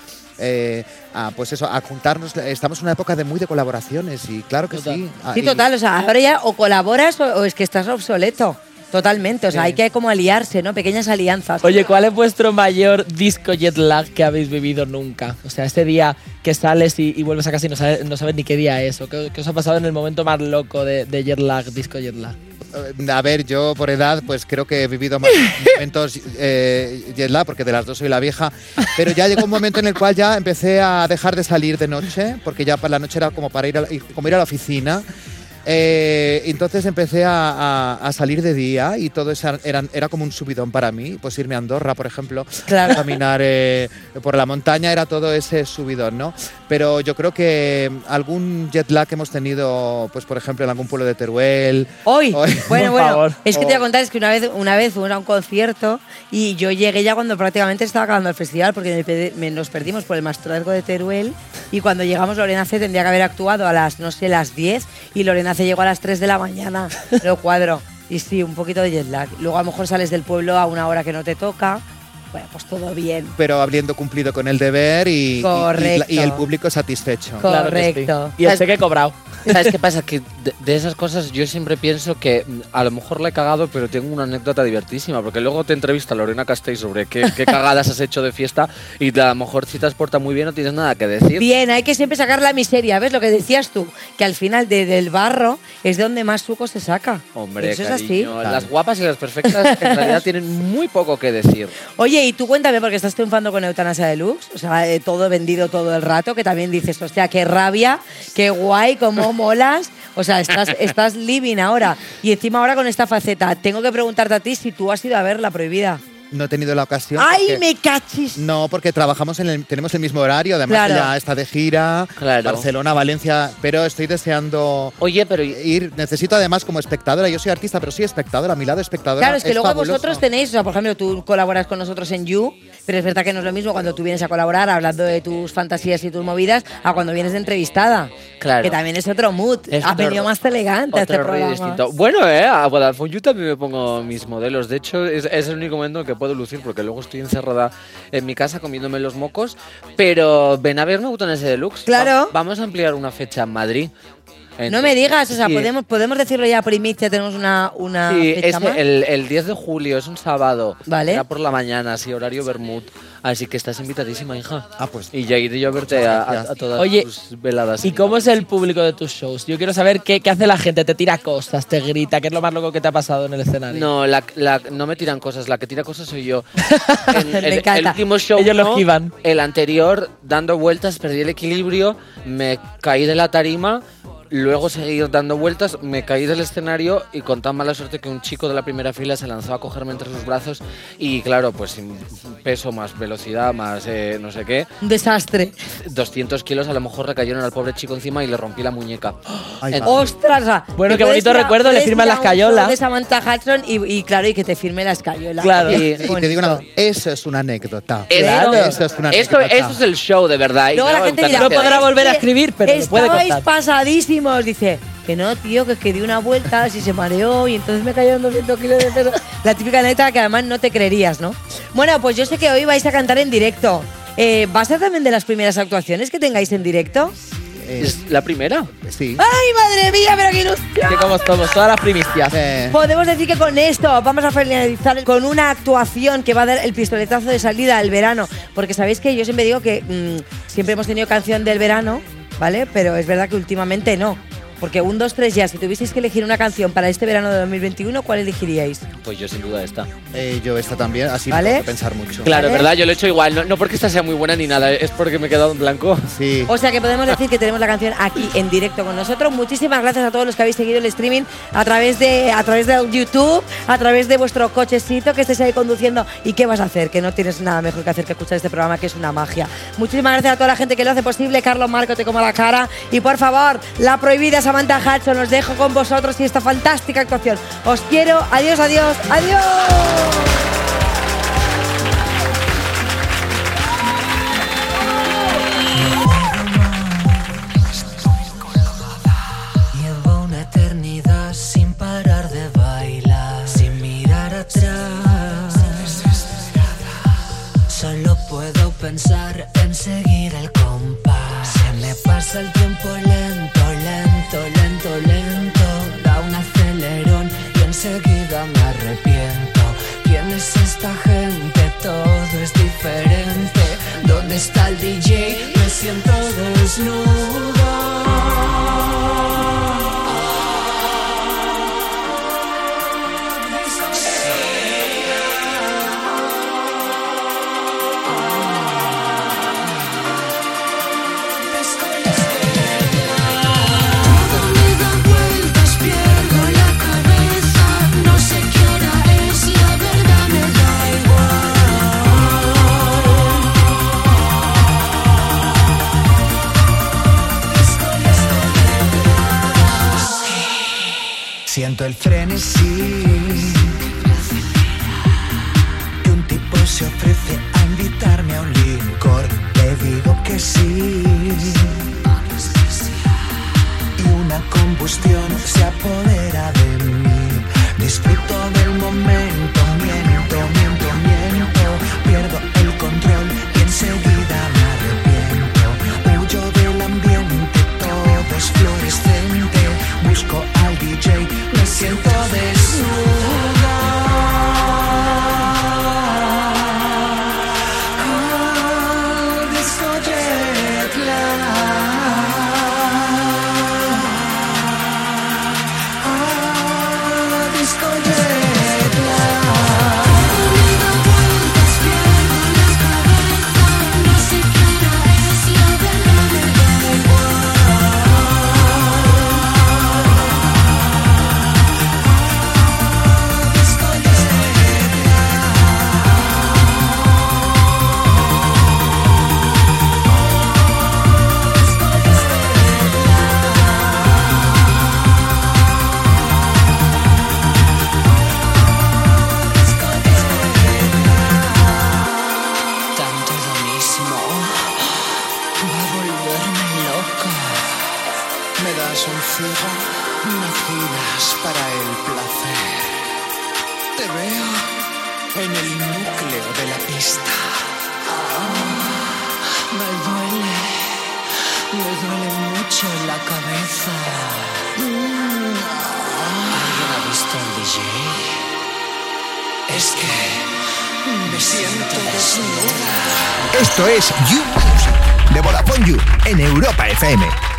Speaker 22: eh, a, pues eso, a juntarnos, estamos en una época de muy de colaboraciones y claro que sí. Ah,
Speaker 2: Sí,
Speaker 22: y-
Speaker 2: total, o sea, ahora ya o colaboras o, o es que estás obsoleto. Totalmente, o sea,
Speaker 3: Sí.
Speaker 2: hay que como aliarse, ¿no? Pequeñas alianzas.
Speaker 3: Oye, ¿cuál es vuestro mayor disco jet lag que habéis vivido nunca? O sea, ese día que sales y, y vuelves a casa y no sabes, no sabes ni qué día es. ¿O qué, qué os ha pasado en el momento más loco de, de jet lag, disco jet lag?
Speaker 22: Eh, A ver, yo por edad, pues creo que he vivido más momentos eh, jet lag, porque de las dos soy la vieja. Pero ya llegó un momento en el cual ya empecé a dejar de salir de noche, porque ya para la noche era como para ir a, como ir a la oficina. Eh, entonces empecé a, a- a salir de día y todo eso era, era como un subidón para mí. Pues irme a Andorra, por ejemplo,
Speaker 2: Claro.
Speaker 22: caminar eh, por la montaña era todo ese subidón, ¿no? Pero yo creo que algún jet lag que hemos tenido, pues por ejemplo, en algún pueblo de Teruel.
Speaker 2: Hoy,
Speaker 22: o-
Speaker 2: bueno,
Speaker 22: por
Speaker 2: bueno,
Speaker 22: favor.
Speaker 2: es que te voy a contar, es que una vez, una vez a un concierto y yo llegué ya cuando prácticamente estaba acabando el festival porque me pe- me- nos perdimos por el Maestrazgo de Teruel y cuando llegamos Lorena C tendría que haber actuado a las, no sé, las 10 y Lorena C llegó a las 3 de la mañana, lo cuadro. Y sí, un poquito de jet lag. Luego a lo mejor sales del pueblo a una hora que no te toca. Bueno, pues todo bien.
Speaker 22: pero habiendo cumplido con el deber y, y- y-
Speaker 2: Correcto.
Speaker 22: y el público satisfecho.
Speaker 2: Correcto.
Speaker 3: Y el cheque cobrado.
Speaker 14: ¿Sabes qué pasa? Que de, de esas cosas yo siempre pienso que mm, a lo mejor la he cagado, pero tengo una anécdota divertísima, porque luego te entrevista Lorena Castell sobre qué, qué cagadas has hecho de fiesta y a lo mejor si te has portado muy bien no tienes nada que decir.
Speaker 2: Bien, hay que siempre sacar la miseria. ¿Ves lo que decías tú? Que al final de- del barro es de donde más suco se saca.
Speaker 14: Hombre,
Speaker 2: Eso es así.
Speaker 14: cariño, las guapas y las perfectas en realidad tienen muy poco que decir.
Speaker 2: Oye, y tú cuéntame, porque estás triunfando con Eutanasia Deluxe, o sea, eh, todo vendido todo el rato, que también dices, hostia, qué rabia, qué guay, cómo molas. O sea, estás, estás living ahora. Y encima ahora con esta faceta, tengo que preguntarte a ti si tú has ido a ver La Prohibida.
Speaker 22: No he tenido la ocasión.
Speaker 2: ¡Ay,
Speaker 22: porque-
Speaker 2: me cachis!
Speaker 22: No, porque trabajamos en el, tenemos el mismo horario, además
Speaker 2: Claro.
Speaker 22: ella está de gira,
Speaker 14: Claro.
Speaker 22: Barcelona, Valencia, pero estoy deseando
Speaker 14: Oye, pero
Speaker 22: ir, necesito además como espectadora, yo soy artista, pero soy espectadora, a mi lado espectadora.
Speaker 2: Claro, es que luego
Speaker 22: fabuloso.
Speaker 2: vosotros tenéis, o sea, por ejemplo, tú colaboras con nosotros en You, pero es verdad que no es lo mismo cuando tú vienes a colaborar hablando de tus fantasías y tus movidas a cuando vienes de entrevistada.
Speaker 14: Claro.
Speaker 2: Que también es otro mood.
Speaker 14: Es
Speaker 2: ha
Speaker 14: otro
Speaker 2: venido más elegante a este programa.
Speaker 14: distinto. Bueno, eh, a Vodafone yo también me pongo mis modelos. De hecho, es, es el único momento en que puedo lucir porque luego estoy encerrada en mi casa comiéndome los mocos. Pero ven a verme ese Deluxe.
Speaker 2: Claro.
Speaker 14: Va- vamos a ampliar una fecha en Madrid.
Speaker 2: No me digas, o sea,
Speaker 14: Sí.
Speaker 2: podemos, podemos decirlo ya primicia, tenemos una, una
Speaker 14: Sí,
Speaker 2: fecha
Speaker 14: es
Speaker 2: más.
Speaker 14: el, el 10 de julio, es un sábado.
Speaker 2: Vale.
Speaker 14: Era por la mañana, sí, horario Bermud. Así que estás invitadísima, hija.
Speaker 22: Ah, pues.
Speaker 14: Y ya iré yo a verte a, a- a todas
Speaker 3: Oye,
Speaker 14: tus veladas.
Speaker 3: ¿Y cómo es el público de tus shows? Yo quiero saber qué, qué hace la gente. ¿Te tira cosas? ¿Te grita? ¿Qué es lo más loco que te ha pasado en el escenario?
Speaker 14: No, la, la- no me tiran cosas, la que tira cosas soy yo. En
Speaker 3: Me
Speaker 14: el, último show,
Speaker 3: Ellos lo
Speaker 14: no, el anterior, dando vueltas, perdí el equilibrio, me caí de la tarima, luego seguí dando vueltas, me caí del escenario y con tan mala suerte que un chico de la primera fila se lanzó a cogerme entre sus brazos y claro, pues sin peso más velocidad más eh, no sé qué,
Speaker 2: Un desastre.
Speaker 14: 200 kilos a lo mejor recayeron al pobre chico encima y le rompí la muñeca. En-
Speaker 2: ¡Ostras!
Speaker 3: Bueno, qué bonito
Speaker 2: ir a-
Speaker 3: recuerdo, le firman la
Speaker 2: show
Speaker 3: escayola.
Speaker 2: De Samantha Hudson y, y claro, y que te firme la escayola.
Speaker 3: Claro.
Speaker 22: Y, y te digo una cosa, eso es una anécdota.
Speaker 14: Claro.
Speaker 22: Eso es una anécdota.
Speaker 14: eso es el show, de verdad.
Speaker 2: Luego la
Speaker 14: no,
Speaker 2: gente
Speaker 14: eutanasia.
Speaker 2: dirá,
Speaker 3: No podrá
Speaker 2: "Pero es
Speaker 3: volver a escribir, pero puede
Speaker 2: Estabais
Speaker 3: contar".
Speaker 2: Pasadísimos. Dice, que no, tío, que es que di una vuelta, si se mareó y entonces me cayeron 200 kilos de peso. La típica neta que además no te creerías, ¿no? Bueno, pues yo sé que hoy vais a cantar en directo. Eh, ¿Va a ser también de las primeras actuaciones que tengáis en directo?
Speaker 14: ¿Es la primera?
Speaker 22: Sí.
Speaker 2: ¡Ay, madre mía, pero qué ilusión!
Speaker 3: Que como somos, todas las primicias.
Speaker 22: Eh,
Speaker 2: Podemos decir que con esto vamos a finalizar con una actuación que va a dar el pistoletazo de salida al verano. Porque sabéis que yo siempre digo que mm, siempre hemos tenido canción del verano, ¿vale? Pero es verdad que últimamente no. Porque un, dos, tres ya, si tuvieseis que elegir una canción para este verano de 2021, ¿cuál elegiríais?
Speaker 14: Pues yo sin duda esta.
Speaker 22: eh, yo esta también, así
Speaker 2: ¿Vale?
Speaker 22: tengo que pensar mucho.
Speaker 14: Claro,
Speaker 2: ¿Vale?
Speaker 14: ¿verdad? Yo lo he hecho igual. No, no porque esta sea muy buena ni nada, es porque me he quedado en blanco.
Speaker 22: Sí.
Speaker 2: O sea que podemos decir que tenemos la canción aquí en directo con nosotros. Muchísimas gracias a todos los que habéis seguido el streaming a través de a través de YouTube, a través de vuestro cochecito que estéis ahí conduciendo. ¿Y qué vas a hacer? Que no tienes nada mejor que hacer que escuchar este programa, que es una magia. Muchísimas gracias a toda la gente que lo hace posible. Carlos Marco, te como la cara. Y por favor, la prohibida Samantha Hudson, os dejo con vosotros y esta fantástica actuación. Os quiero. Adiós, adiós, adiós.
Speaker 6: Está el DJ? Me siento desnudo.
Speaker 23: Siento el frenesí que un tipo se ofrece a invitarme a un licor. Le digo que sí. Y una combustión se apodera de mí. Disfruto del momento, miento, miento,
Speaker 8: FM.